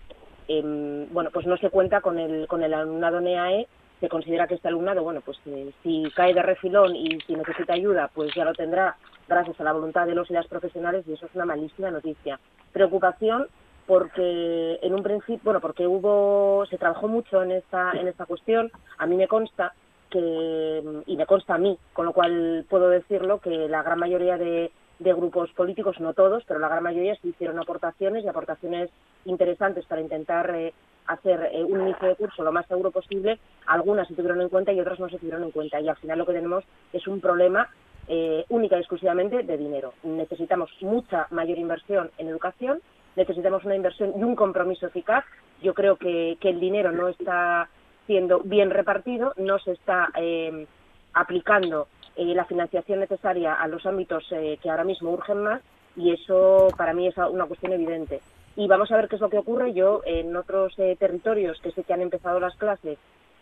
em, bueno, pues no se cuenta con el, con el alumnado NEAE se considera que este alumnado, bueno, pues si cae de refilón y si necesita ayuda, pues ya lo tendrá gracias a la voluntad de los y las profesionales y eso es una malísima noticia. Preocupación porque en un principio, bueno, porque hubo, se trabajó mucho en esta, en esta cuestión. A mí me consta que, y me consta a mí, con lo cual puedo decirlo, que la gran mayoría de, grupos políticos, no todos, pero la gran mayoría sí hicieron aportaciones y aportaciones interesantes para intentar eh, hacer eh, un inicio de curso lo más seguro posible. Algunas se tuvieron en cuenta y otras no se tuvieron en cuenta. Y al final lo que tenemos es un problema eh, única y exclusivamente de dinero. Necesitamos mucha mayor inversión en educación, necesitamos una inversión y un compromiso eficaz. Yo creo que, el dinero no está siendo bien repartido, no se está eh, aplicando eh, la financiación necesaria a los ámbitos que ahora mismo urgen más y eso para mí es una cuestión evidente. Y vamos a ver qué es lo que ocurre. Yo en otros territorios que sé que han empezado las clases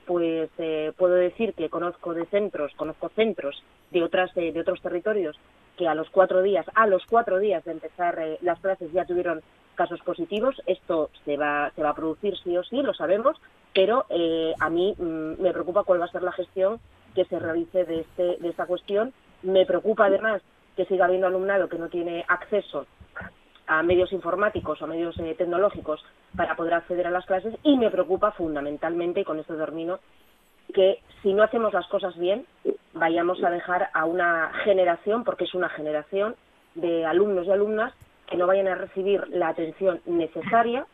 pues eh, puedo decir que conozco de centros, conozco centros de otras de otros territorios que a los cuatro días, a los cuatro días de empezar eh, las clases ya tuvieron casos positivos. Esto se va se va a producir sí o sí, lo sabemos, pero eh, a mí mm, me preocupa cuál va a ser la gestión que se realice de este de esta cuestión. Me preocupa además que siga habiendo alumnado que no tiene acceso a medios informáticos o medios eh, tecnológicos para poder acceder a las clases y me preocupa fundamentalmente, y con esto termino, que si no hacemos las cosas bien, vayamos a dejar a una generación, porque es una generación de alumnos y alumnas que no vayan a recibir la atención necesaria,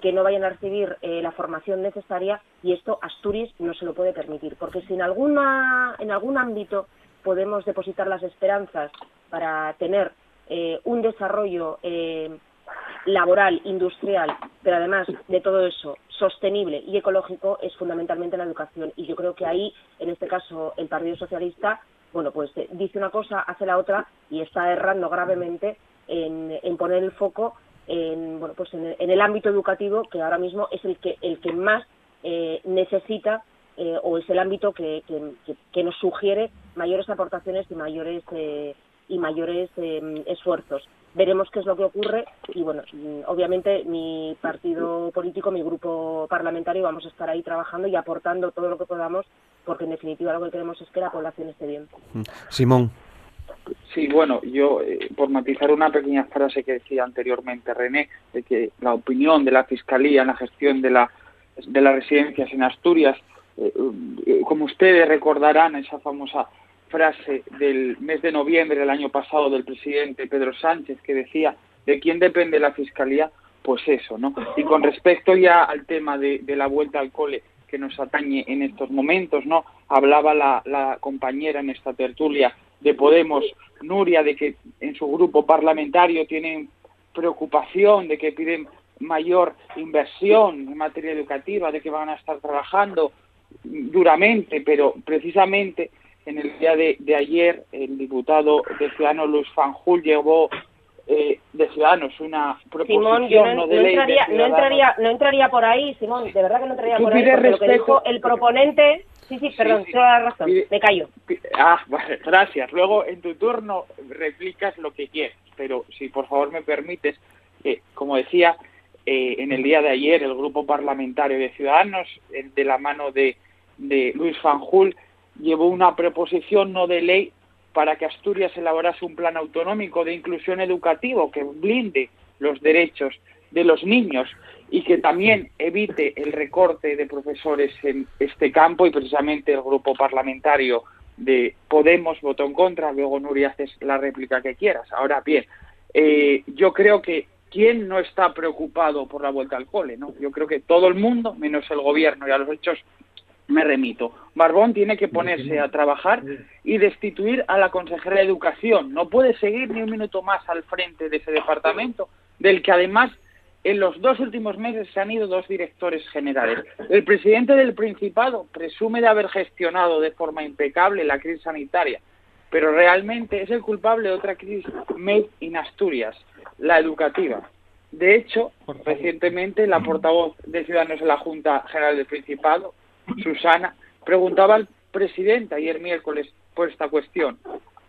que no vayan a recibir eh, la formación necesaria y esto Asturias no se lo puede permitir, porque si en alguna en algún ámbito podemos depositar las esperanzas para tener eh, un desarrollo eh, laboral, industrial, pero además de todo eso sostenible y ecológico es fundamentalmente la educación. Y yo creo que ahí, en este caso, el Partido Socialista, bueno, pues eh, dice una cosa, hace la otra y está errando gravemente en, poner el foco en, bueno, pues en el, ámbito educativo, que ahora mismo es el que, el que más eh, necesita eh, o es el ámbito que, que, nos sugiere mayores aportaciones y mayores y mayores esfuerzos veremos qué es lo que ocurre y bueno, mm, obviamente mi partido político, mi grupo parlamentario vamos a estar ahí trabajando y aportando todo lo que podamos porque en definitiva lo que queremos es que la población esté bien. Simón. Sí, bueno, yo eh, por matizar una pequeña frase que decía anteriormente René, de que la opinión de la Fiscalía en la gestión de, la, de las residencias en Asturias, eh, eh, como ustedes recordarán esa famosa frase del mes de noviembre del año pasado del presidente Pedro Sánchez que decía de quién depende la fiscalía, pues eso, ¿no? Y con respecto ya al tema de, la vuelta al cole que nos atañe en estos momentos, ¿no? Hablaba la, la compañera en esta tertulia de Podemos, Nuria, de que en su grupo parlamentario tienen preocupación, de que piden mayor inversión en materia educativa, de que van a estar trabajando duramente, pero precisamente en el día de, ayer el diputado de Ciudadanos Luis Fanjul llevó eh, de Ciudadanos una proposición Simón, no, de ley entraría, no entraría, no entraría por ahí, Simón, de verdad que no entraría por ahí, porque lo que dijo el proponente... Sí, sí, perdón, sí, la razón, me callo. Ah, vale, gracias. Luego, en tu turno, replicas lo que quieres, pero si por favor me permites, eh, como decía, eh, en el día de ayer el grupo parlamentario de Ciudadanos, de la mano de, de Luis Fanjul, llevó una proposición no de ley para que Asturias elaborase un plan autonómico de inclusión educativo que blinde los derechos de los niños y que también evite el recorte de profesores en este campo y precisamente el grupo parlamentario de Podemos votó en contra, luego Nuria haces la réplica que quieras. Ahora bien, eh, yo creo que ¿quién no está preocupado por la vuelta al cole? ¿no? Yo creo que todo el mundo, menos el gobierno y a los hechos me remito. Barbón tiene que ponerse a trabajar y destituir a la consejera de Educación. No puede seguir ni un minuto más al frente de ese departamento, del que además en los dos últimos meses se han ido dos directores generales. El presidente del Principado presume de haber gestionado de forma impecable la crisis sanitaria, pero realmente es el culpable de otra crisis made in Asturias, la educativa. De hecho, recientemente la portavoz de Ciudadanos en la Junta General del Principado, Susana, preguntaba al presidente ayer miércoles por esta cuestión.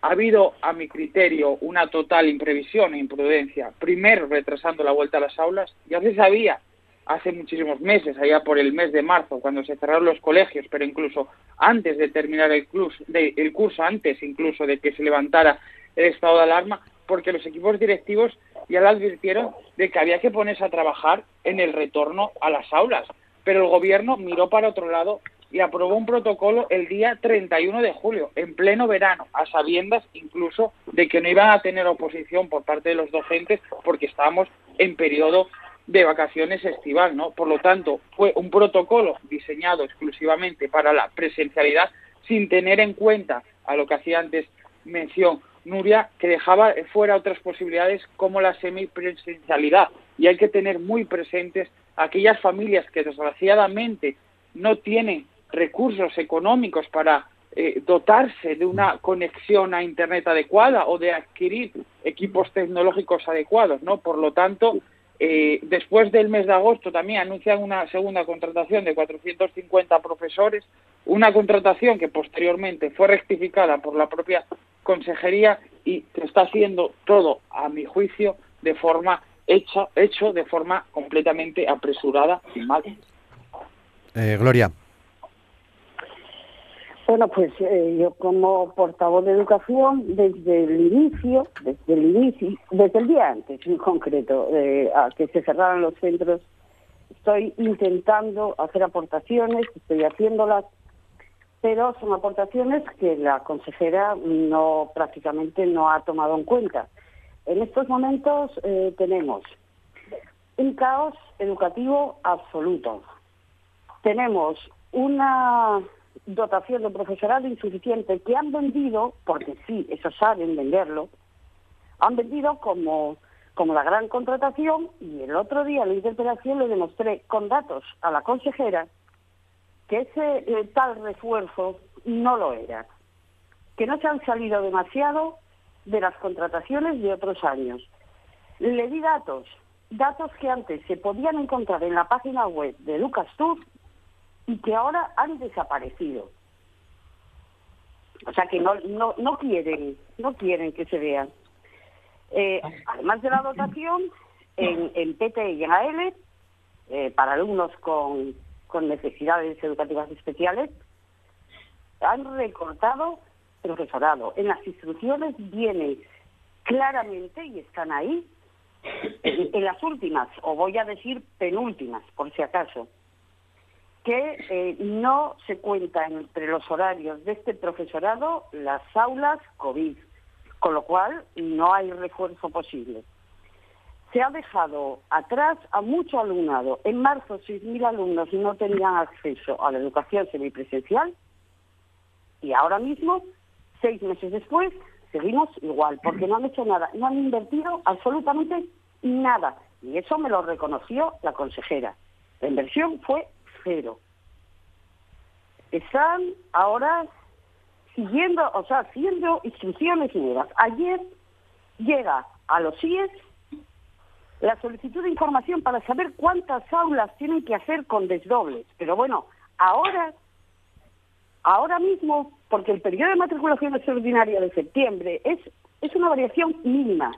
Ha habido, a mi criterio, una total imprevisión e imprudencia. Primero, retrasando la vuelta a las aulas. Ya se sabía hace muchísimos meses, allá por el mes de marzo, cuando se cerraron los colegios, pero incluso antes de terminar el curso, el curso antes incluso de que se levantara el estado de alarma, porque los equipos directivos ya le advirtieron de que había que ponerse a trabajar en el retorno a las aulas pero el gobierno miró para otro lado y aprobó un protocolo el día 31 de julio, en pleno verano, a sabiendas incluso de que no iban a tener oposición por parte de los docentes porque estábamos en periodo de vacaciones estival, ¿no? Por lo tanto, fue un protocolo diseñado exclusivamente para la presencialidad sin tener en cuenta a lo que hacía antes mención Nuria, que dejaba fuera otras posibilidades como la semipresencialidad. Y hay que tener muy presentes aquellas familias que desgraciadamente no tienen recursos económicos para eh, dotarse de una conexión a Internet adecuada o de adquirir equipos tecnológicos adecuados, ¿no? Por lo tanto, eh, después del mes de agosto también anuncian una segunda contratación de 450 profesores, una contratación que posteriormente fue rectificada por la propia consejería y se está haciendo todo, a mi juicio, de forma hecho, hecho de forma completamente apresurada y mal. Eh, Gloria. Bueno, pues eh, yo como portavoz de educación, desde el inicio, desde el inicio, desde el día antes en concreto, eh, a que se cerraran los centros, estoy intentando hacer aportaciones, estoy haciéndolas pero son aportaciones que la consejera no prácticamente no ha tomado en cuenta. En estos momentos eh, tenemos un caos educativo absoluto. Tenemos una dotación de profesorado insuficiente que han vendido, porque sí, eso saben venderlo, han vendido como, como la gran contratación y el otro día en la interpelación le demostré con datos a la consejera que ese eh, tal refuerzo no lo era, que no se han salido demasiado de las contrataciones de otros años. Le di datos, datos que antes se podían encontrar en la página web de Lucas Tour y que ahora han desaparecido. O sea que no, no, no quieren, no quieren que se vean. Eh, además de la dotación, en, en PT y en AL, eh, para alumnos con con necesidades educativas especiales, han recortado profesorado. En las instrucciones viene claramente, y están ahí, en, las últimas, o voy a decir penúltimas, por si acaso, que eh, no se cuentan entre los horarios de este profesorado las aulas COVID, con lo cual no hay refuerzo posible se ha dejado atrás a mucho alumnado. En marzo 6.000 alumnos no tenían acceso a la educación semipresencial y ahora mismo, seis meses después, seguimos igual, porque no han hecho nada, no han invertido absolutamente nada. Y eso me lo reconoció la consejera. La inversión fue cero. Están ahora siguiendo, o sea, haciendo instrucciones nuevas. Ayer llega a los CIES la solicitud de información para saber cuántas aulas tienen que hacer con desdobles. Pero bueno, ahora, ahora mismo, porque el periodo de matriculación extraordinaria de septiembre es, es una variación mínima.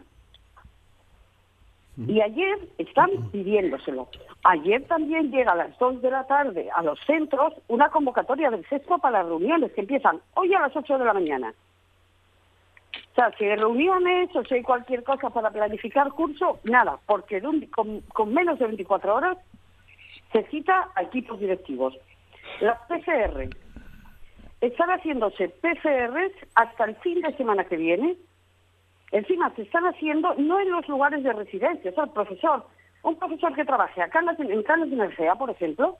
Y ayer están pidiéndoselo. Ayer también llega a las 2 de la tarde a los centros una convocatoria del sexto para reuniones que empiezan hoy a las 8 de la mañana. O sea, si hay reuniones o si hay cualquier cosa para planificar curso, nada, porque con, menos de 24 horas se cita a equipos directivos. Las PCR, están haciéndose PCRs hasta el fin de semana que viene. Encima se están haciendo no en los lugares de residencia, o sea, el profesor, un profesor que trabaje acá en Canas de Energía, por ejemplo,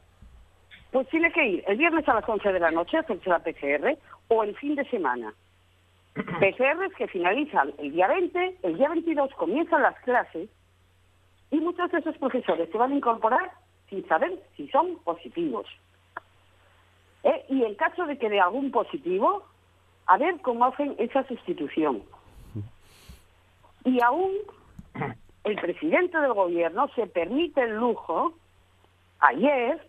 pues tiene que ir el viernes a las 11 de la noche a hacerse la PCR o el fin de semana. PCRs que finalizan el día 20, el día 22 comienzan las clases y muchos de esos profesores se van a incorporar sin saber si son positivos. ¿Eh? Y en caso de que de algún positivo, a ver cómo hacen esa sustitución. Y aún el presidente del gobierno se permite el lujo, ayer,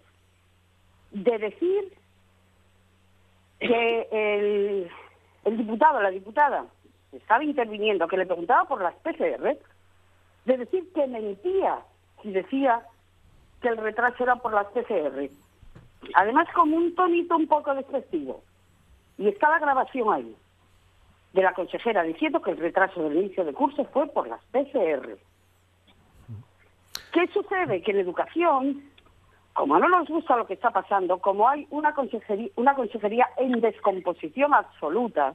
de decir que el diputado, la diputada, estaba interviniendo, que le preguntaba por las PCR, de decir que mentía si decía que el retraso era por las PCR. Además, como un tonito un poco despectivo. Y está la grabación ahí, de la consejera diciendo que el retraso del inicio de curso fue por las PCR. ¿Qué sucede? Que en educación, como no nos gusta lo que está pasando, como hay una consejería, una consejería en descomposición absoluta,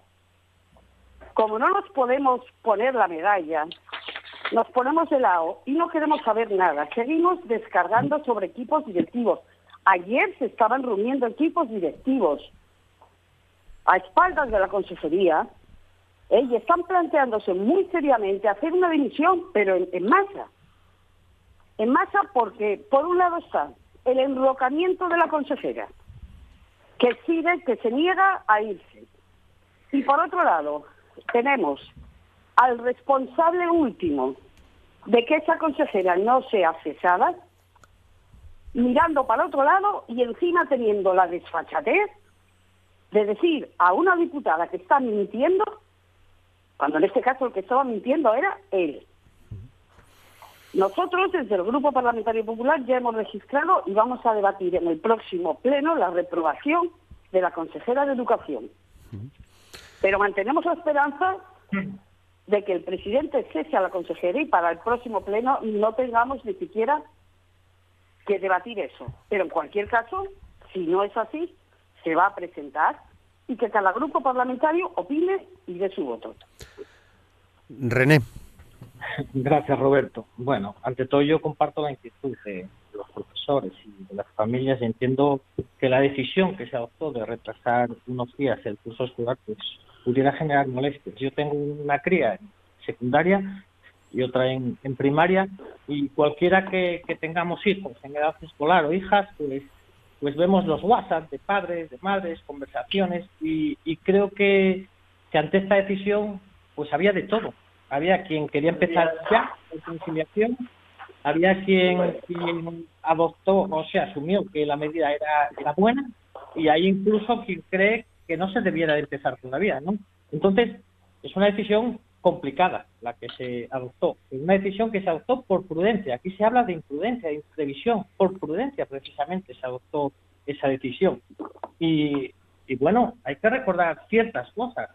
como no nos podemos poner la medalla, nos ponemos de lado y no queremos saber nada. Seguimos descargando sobre equipos directivos. Ayer se estaban reuniendo equipos directivos a espaldas de la consejería ¿eh? y están planteándose muy seriamente hacer una dimisión, pero en masa. En masa porque, por un lado, está el enrocamiento de la consejera, que exige, que se niega a irse. Y por otro lado, tenemos al responsable último de que esa consejera no sea cesada, mirando para otro lado y encima teniendo la desfachatez de decir a una diputada que está mintiendo, cuando en este caso el que estaba mintiendo era él. Nosotros, desde el Grupo Parlamentario Popular, ya hemos registrado y vamos a debatir en el próximo pleno la reprobación de la consejera de Educación. Pero mantenemos la esperanza de que el presidente cese a la consejera y para el próximo pleno no tengamos ni siquiera que debatir eso. Pero en cualquier caso, si no es así, que va a presentar y que cada grupo parlamentario opine y dé su voto. René. Gracias, Roberto. Bueno, ante todo yo comparto la inquietud de los profesores y de las familias entiendo que la decisión que se adoptó de retrasar unos días el curso escolar pues pudiera generar molestias. Yo tengo una cría en secundaria y otra en, primaria y cualquiera que, tengamos hijos en edad escolar o hijas pues pues vemos los WhatsApp de padres, de madres, conversaciones y, creo que, ante esta decisión pues había de todo había quien quería empezar ya la conciliación, había quien, adoptó o se asumió que la medida era, era buena y hay incluso quien cree que no se debiera de empezar todavía, ¿no? Entonces, es una decisión complicada la que se adoptó, es una decisión que se adoptó por prudencia. Aquí se habla de imprudencia, de imprevisión, por prudencia precisamente se adoptó esa decisión. Y, bueno, hay que recordar ciertas cosas.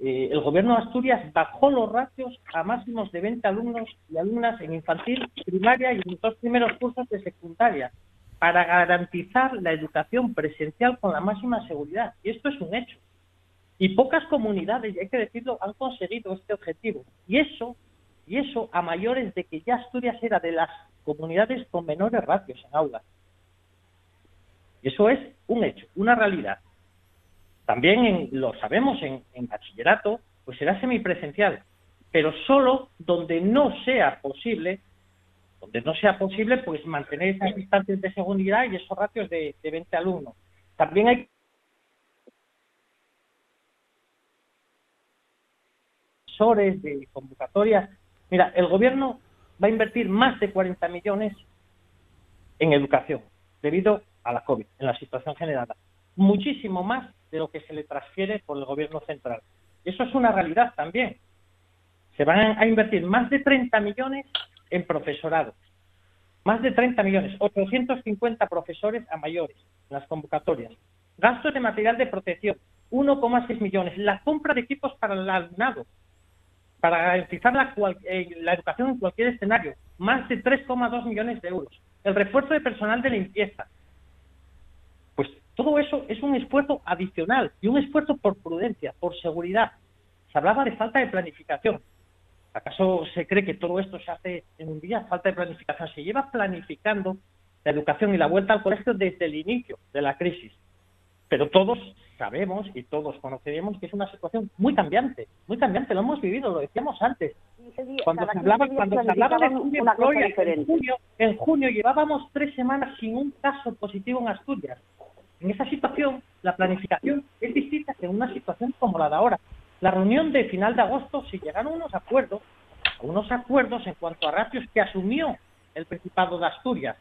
Eh, el gobierno de Asturias bajó los ratios a máximos de 20 alumnos y alumnas en infantil, primaria y en los dos primeros cursos de secundaria para garantizar la educación presencial con la máxima seguridad. Y esto es un hecho. Y pocas comunidades, y hay que decirlo, han conseguido este objetivo. Y eso, y eso a mayores de que ya Asturias era de las comunidades con menores ratios en aulas. Eso es un hecho, una realidad. También lo sabemos en, bachillerato, pues será semipresencial, pero solo donde no sea posible, donde no sea posible, pues mantener esas distancias de seguridad y esos ratios de, de 20 alumnos. También hay de convocatorias. Mira, el gobierno va a invertir más de 40 millones en educación debido a la COVID, en la situación generada. Muchísimo más de lo que se le transfiere por el gobierno central. Eso es una realidad también. Se van a invertir más de 30 millones en profesorado. Más de 30 millones, 850 profesores a mayores en las convocatorias. Gastos de material de protección, 1,6 millones. La compra de equipos para el alumnado, para garantizar la, eh, la educación en cualquier escenario, más de 3,2 millones de euros. El refuerzo de personal de limpieza, todo eso es un esfuerzo adicional y un esfuerzo por prudencia, por seguridad. Se hablaba de falta de planificación. ¿Acaso se cree que todo esto se hace en un día? Falta de planificación. Se lleva planificando la educación y la vuelta al colegio desde el inicio de la crisis. Pero todos sabemos y todos conoceríamos que es una situación muy cambiante, muy cambiante. Lo hemos vivido, lo decíamos antes. Cuando se hablaba, cuando se hablaba de junio, en junio, en junio llevábamos tres semanas sin un caso positivo en Asturias. En esa situación, la planificación es distinta que en una situación como la de ahora. La reunión de final de agosto se llegaron a unos acuerdos, unos acuerdos en cuanto a ratios que asumió el Principado de Asturias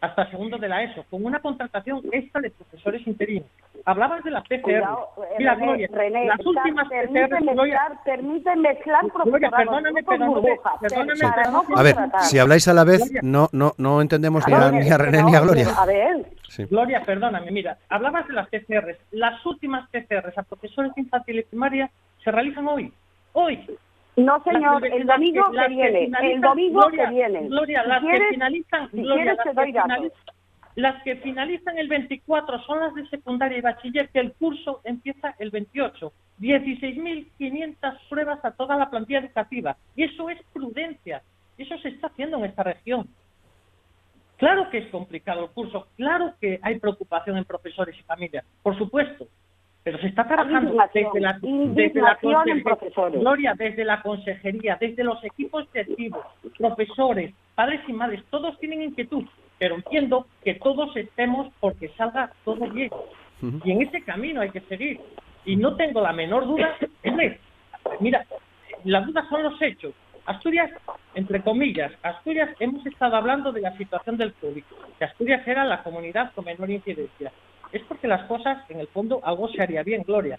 hasta segundo de la ESO, con una contratación extra de profesores interinos. Hablabas de las PCR. Eh, Mira, Gloria, las últimas PCR, mezclar, permite mezclar Gloria, perdóname, perdóname, perdóname, A ver, si habláis a la vez, no no no entendemos ni a, ni a René ni a Gloria. A ver. Gloria, perdóname, mira, hablabas de las PCR. Las últimas PCR a profesores infantiles y primaria se realizan hoy. Hoy, no, señor, el domingo que, viene, el domingo que viene. Gloria, las que finalizan, Gloria, las, que finalizan, el 24 son las de secundaria y bachiller, que el curso empieza el 28. 16.500 pruebas a toda la plantilla educativa. Y eso es prudencia. Eso se está haciendo en esta región. Claro que es complicado el curso, claro que hay preocupación en profesores y familias, por supuesto, pero se está trabajando desde la, desde la Gloria, desde la consejería, desde los equipos directivos, profesores, padres y madres, todos tienen inquietud, pero entiendo que todos estemos porque salga todo bien. Y en ese camino hay que seguir. Y no tengo la menor duda, mira, las dudas son los hechos. Asturias, entre comillas, Asturias, hemos estado hablando de la situación del COVID, que Asturias era la comunidad con menor incidencia es porque las cosas, en el fondo, algo se haría bien, Gloria.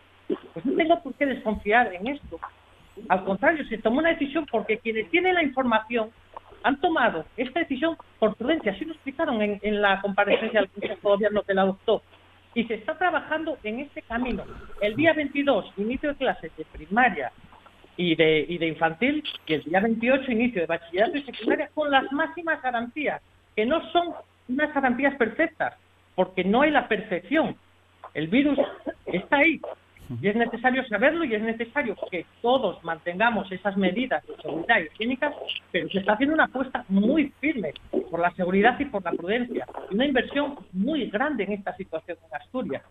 Pues no tengo por qué desconfiar en esto. Al contrario, se tomó una decisión porque quienes tienen la información han tomado esta decisión por prudencia. Así lo explicaron en, la comparecencia del Consejo de Gobierno que la adoptó. Y se está trabajando en este camino. El día 22, inicio de clases de primaria y de, y de infantil, y el día 28, inicio de bachillerato y secundaria, con las máximas garantías, que no son unas garantías perfectas, porque no hay la perfección, El virus está ahí y es necesario saberlo y es necesario que todos mantengamos esas medidas de seguridad higiénica, pero se está haciendo una apuesta muy firme por la seguridad y por la prudencia. Y una inversión muy grande en esta situación en Asturias.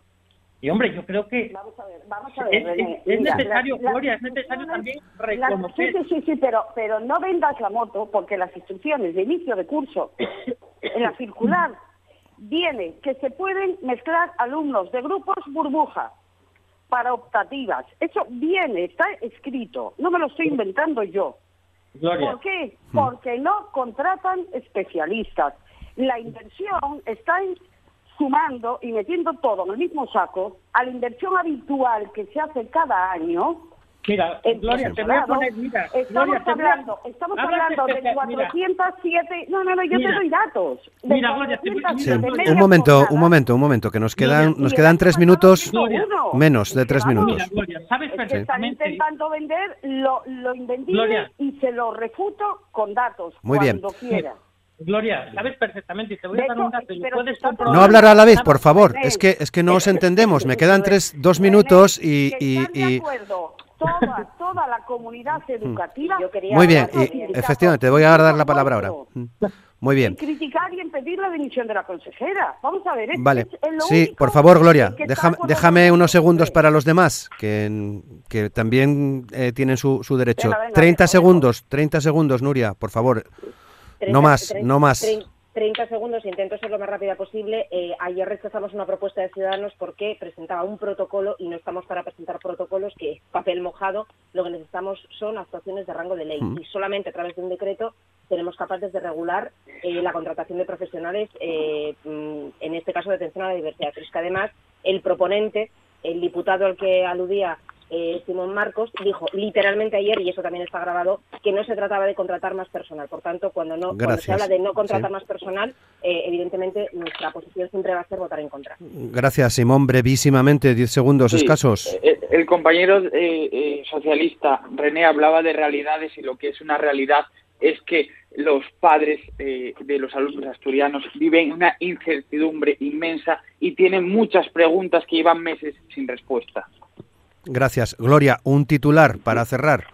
Y hombre, yo creo que Vamos a ver, vamos a ver, es, René. es- es Mira, necesario, Gloria, es necesario también reconocer. sí, sí, sí, sí, pero, pero no vendas la moto porque las instrucciones de inicio de curso en la circular viene que se pueden mezclar alumnos de grupos burbuja para optativas. Eso viene, está escrito, no me lo estoy inventando yo. Gloria, ¿Por qué? Porque no contratan especialistas. La inversión está en- sumando y metiendo todo en el mismo saco a la inversión habitual que se hace cada año. Mira, Gloria, te voy a poner, mira, estamos Gloria, a- hablando, estamos hablando de especial- mira, 407, no, no, no, yo Mira. te doy datos. De Mira, Gloria, te voy- 407 Sí, un momento, jornada. un momento, un momento, que nos quedan, Gloria, nos quedan tres minutos, uno. menos de tres minutos. Mira, Gloria, sabes Es que están intentando vender lo, lo invendible Gloria. y se lo refuto con datos Muy bien. cuando quiera. Gloria, sabes perfectamente, y te voy a dar un dato y pero puedes está comprobar. No hablar a la vez, por favor. Es que es que no os entendemos. Me quedan tres, dos minutos y, y- y- acuerdo toda, toda la comunidad educativa. Yo quería muy bien. Y, efectivamente, te voy a dar la palabra ahora. Mm. Muy bien. En criticar y en pedir la dimisión de la consejera. Vamos a ver. es- Vale. es- es lo Sí, único por favor, Gloria, déjame, déjame unos segundos para los demás, que, que también eh, tienen su, su derecho. Venga, venga, 30 venga, segundos, 30 segundos, Nuria, por favor. 30 No más, 30 no más. 30 30 segundos, intento ser lo más rápida posible. Eh, ayer rechazamos una propuesta de Ciudadanos porque presentaba un protocolo y no estamos para presentar protocolos que es papel mojado. Lo que necesitamos son actuaciones de rango de ley Mm. y solamente a través de un decreto seremos capaces de regular eh, la contratación de profesionales, eh, mm, en este caso de atención a la diversidad. Pero es que además el proponente, el diputado al que aludía eh, Simón Marcos, dijo literalmente ayer, y eso también está grabado, que no se trataba de contratar más personal. Por tanto, cuando, no, cuando se habla de no contratar Sí. más personal, eh, evidentemente nuestra posición siempre va a ser votar en contra. Gracias, Simón. Brevísimamente, 10 segundos Sí, escasos. eh, El, compañero eh, eh, socialista René hablaba de realidades y lo que es una realidad es que los padres eh, de los alumnos asturianos viven una incertidumbre inmensa y tienen muchas preguntas que llevan meses sin respuesta. Gracias. Gloria, un titular para cerrar.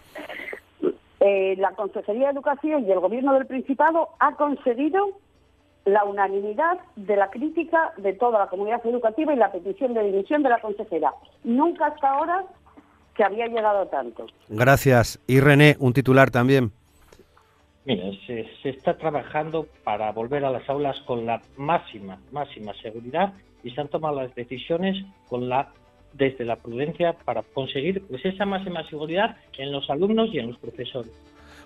Eh, la Consejería de Educación y el Gobierno del Principado ha conseguido la unanimidad de la crítica de toda la comunidad educativa y la petición de dimisión de la consejera. Nunca hasta ahora que había llegado tanto. Gracias. Y René, un titular también. Mira, se, se está trabajando para volver a las aulas con la máxima, máxima seguridad y se han tomado las decisiones con la desde la prudencia para conseguir pues esa máxima seguridad en los alumnos y en los profesores.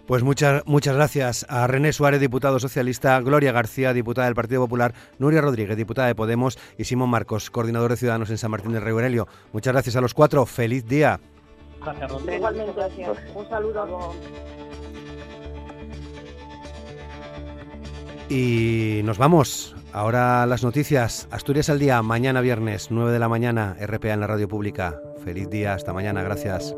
Pues muchas, muchas gracias a René Suárez, diputado socialista, Gloria García, diputada del Partido Popular, Nuria Rodríguez, diputada de Podemos y Simón Marcos, coordinador de Ciudadanos en San Martín del Rey Aurelio. Muchas gracias a los cuatro. Feliz día. Gracias. Igualmente, un saludo. Y nos vamos. Ahora las noticias. Asturias al día, mañana viernes, 9 de la mañana, RPA en la radio pública. Feliz día, hasta mañana, gracias.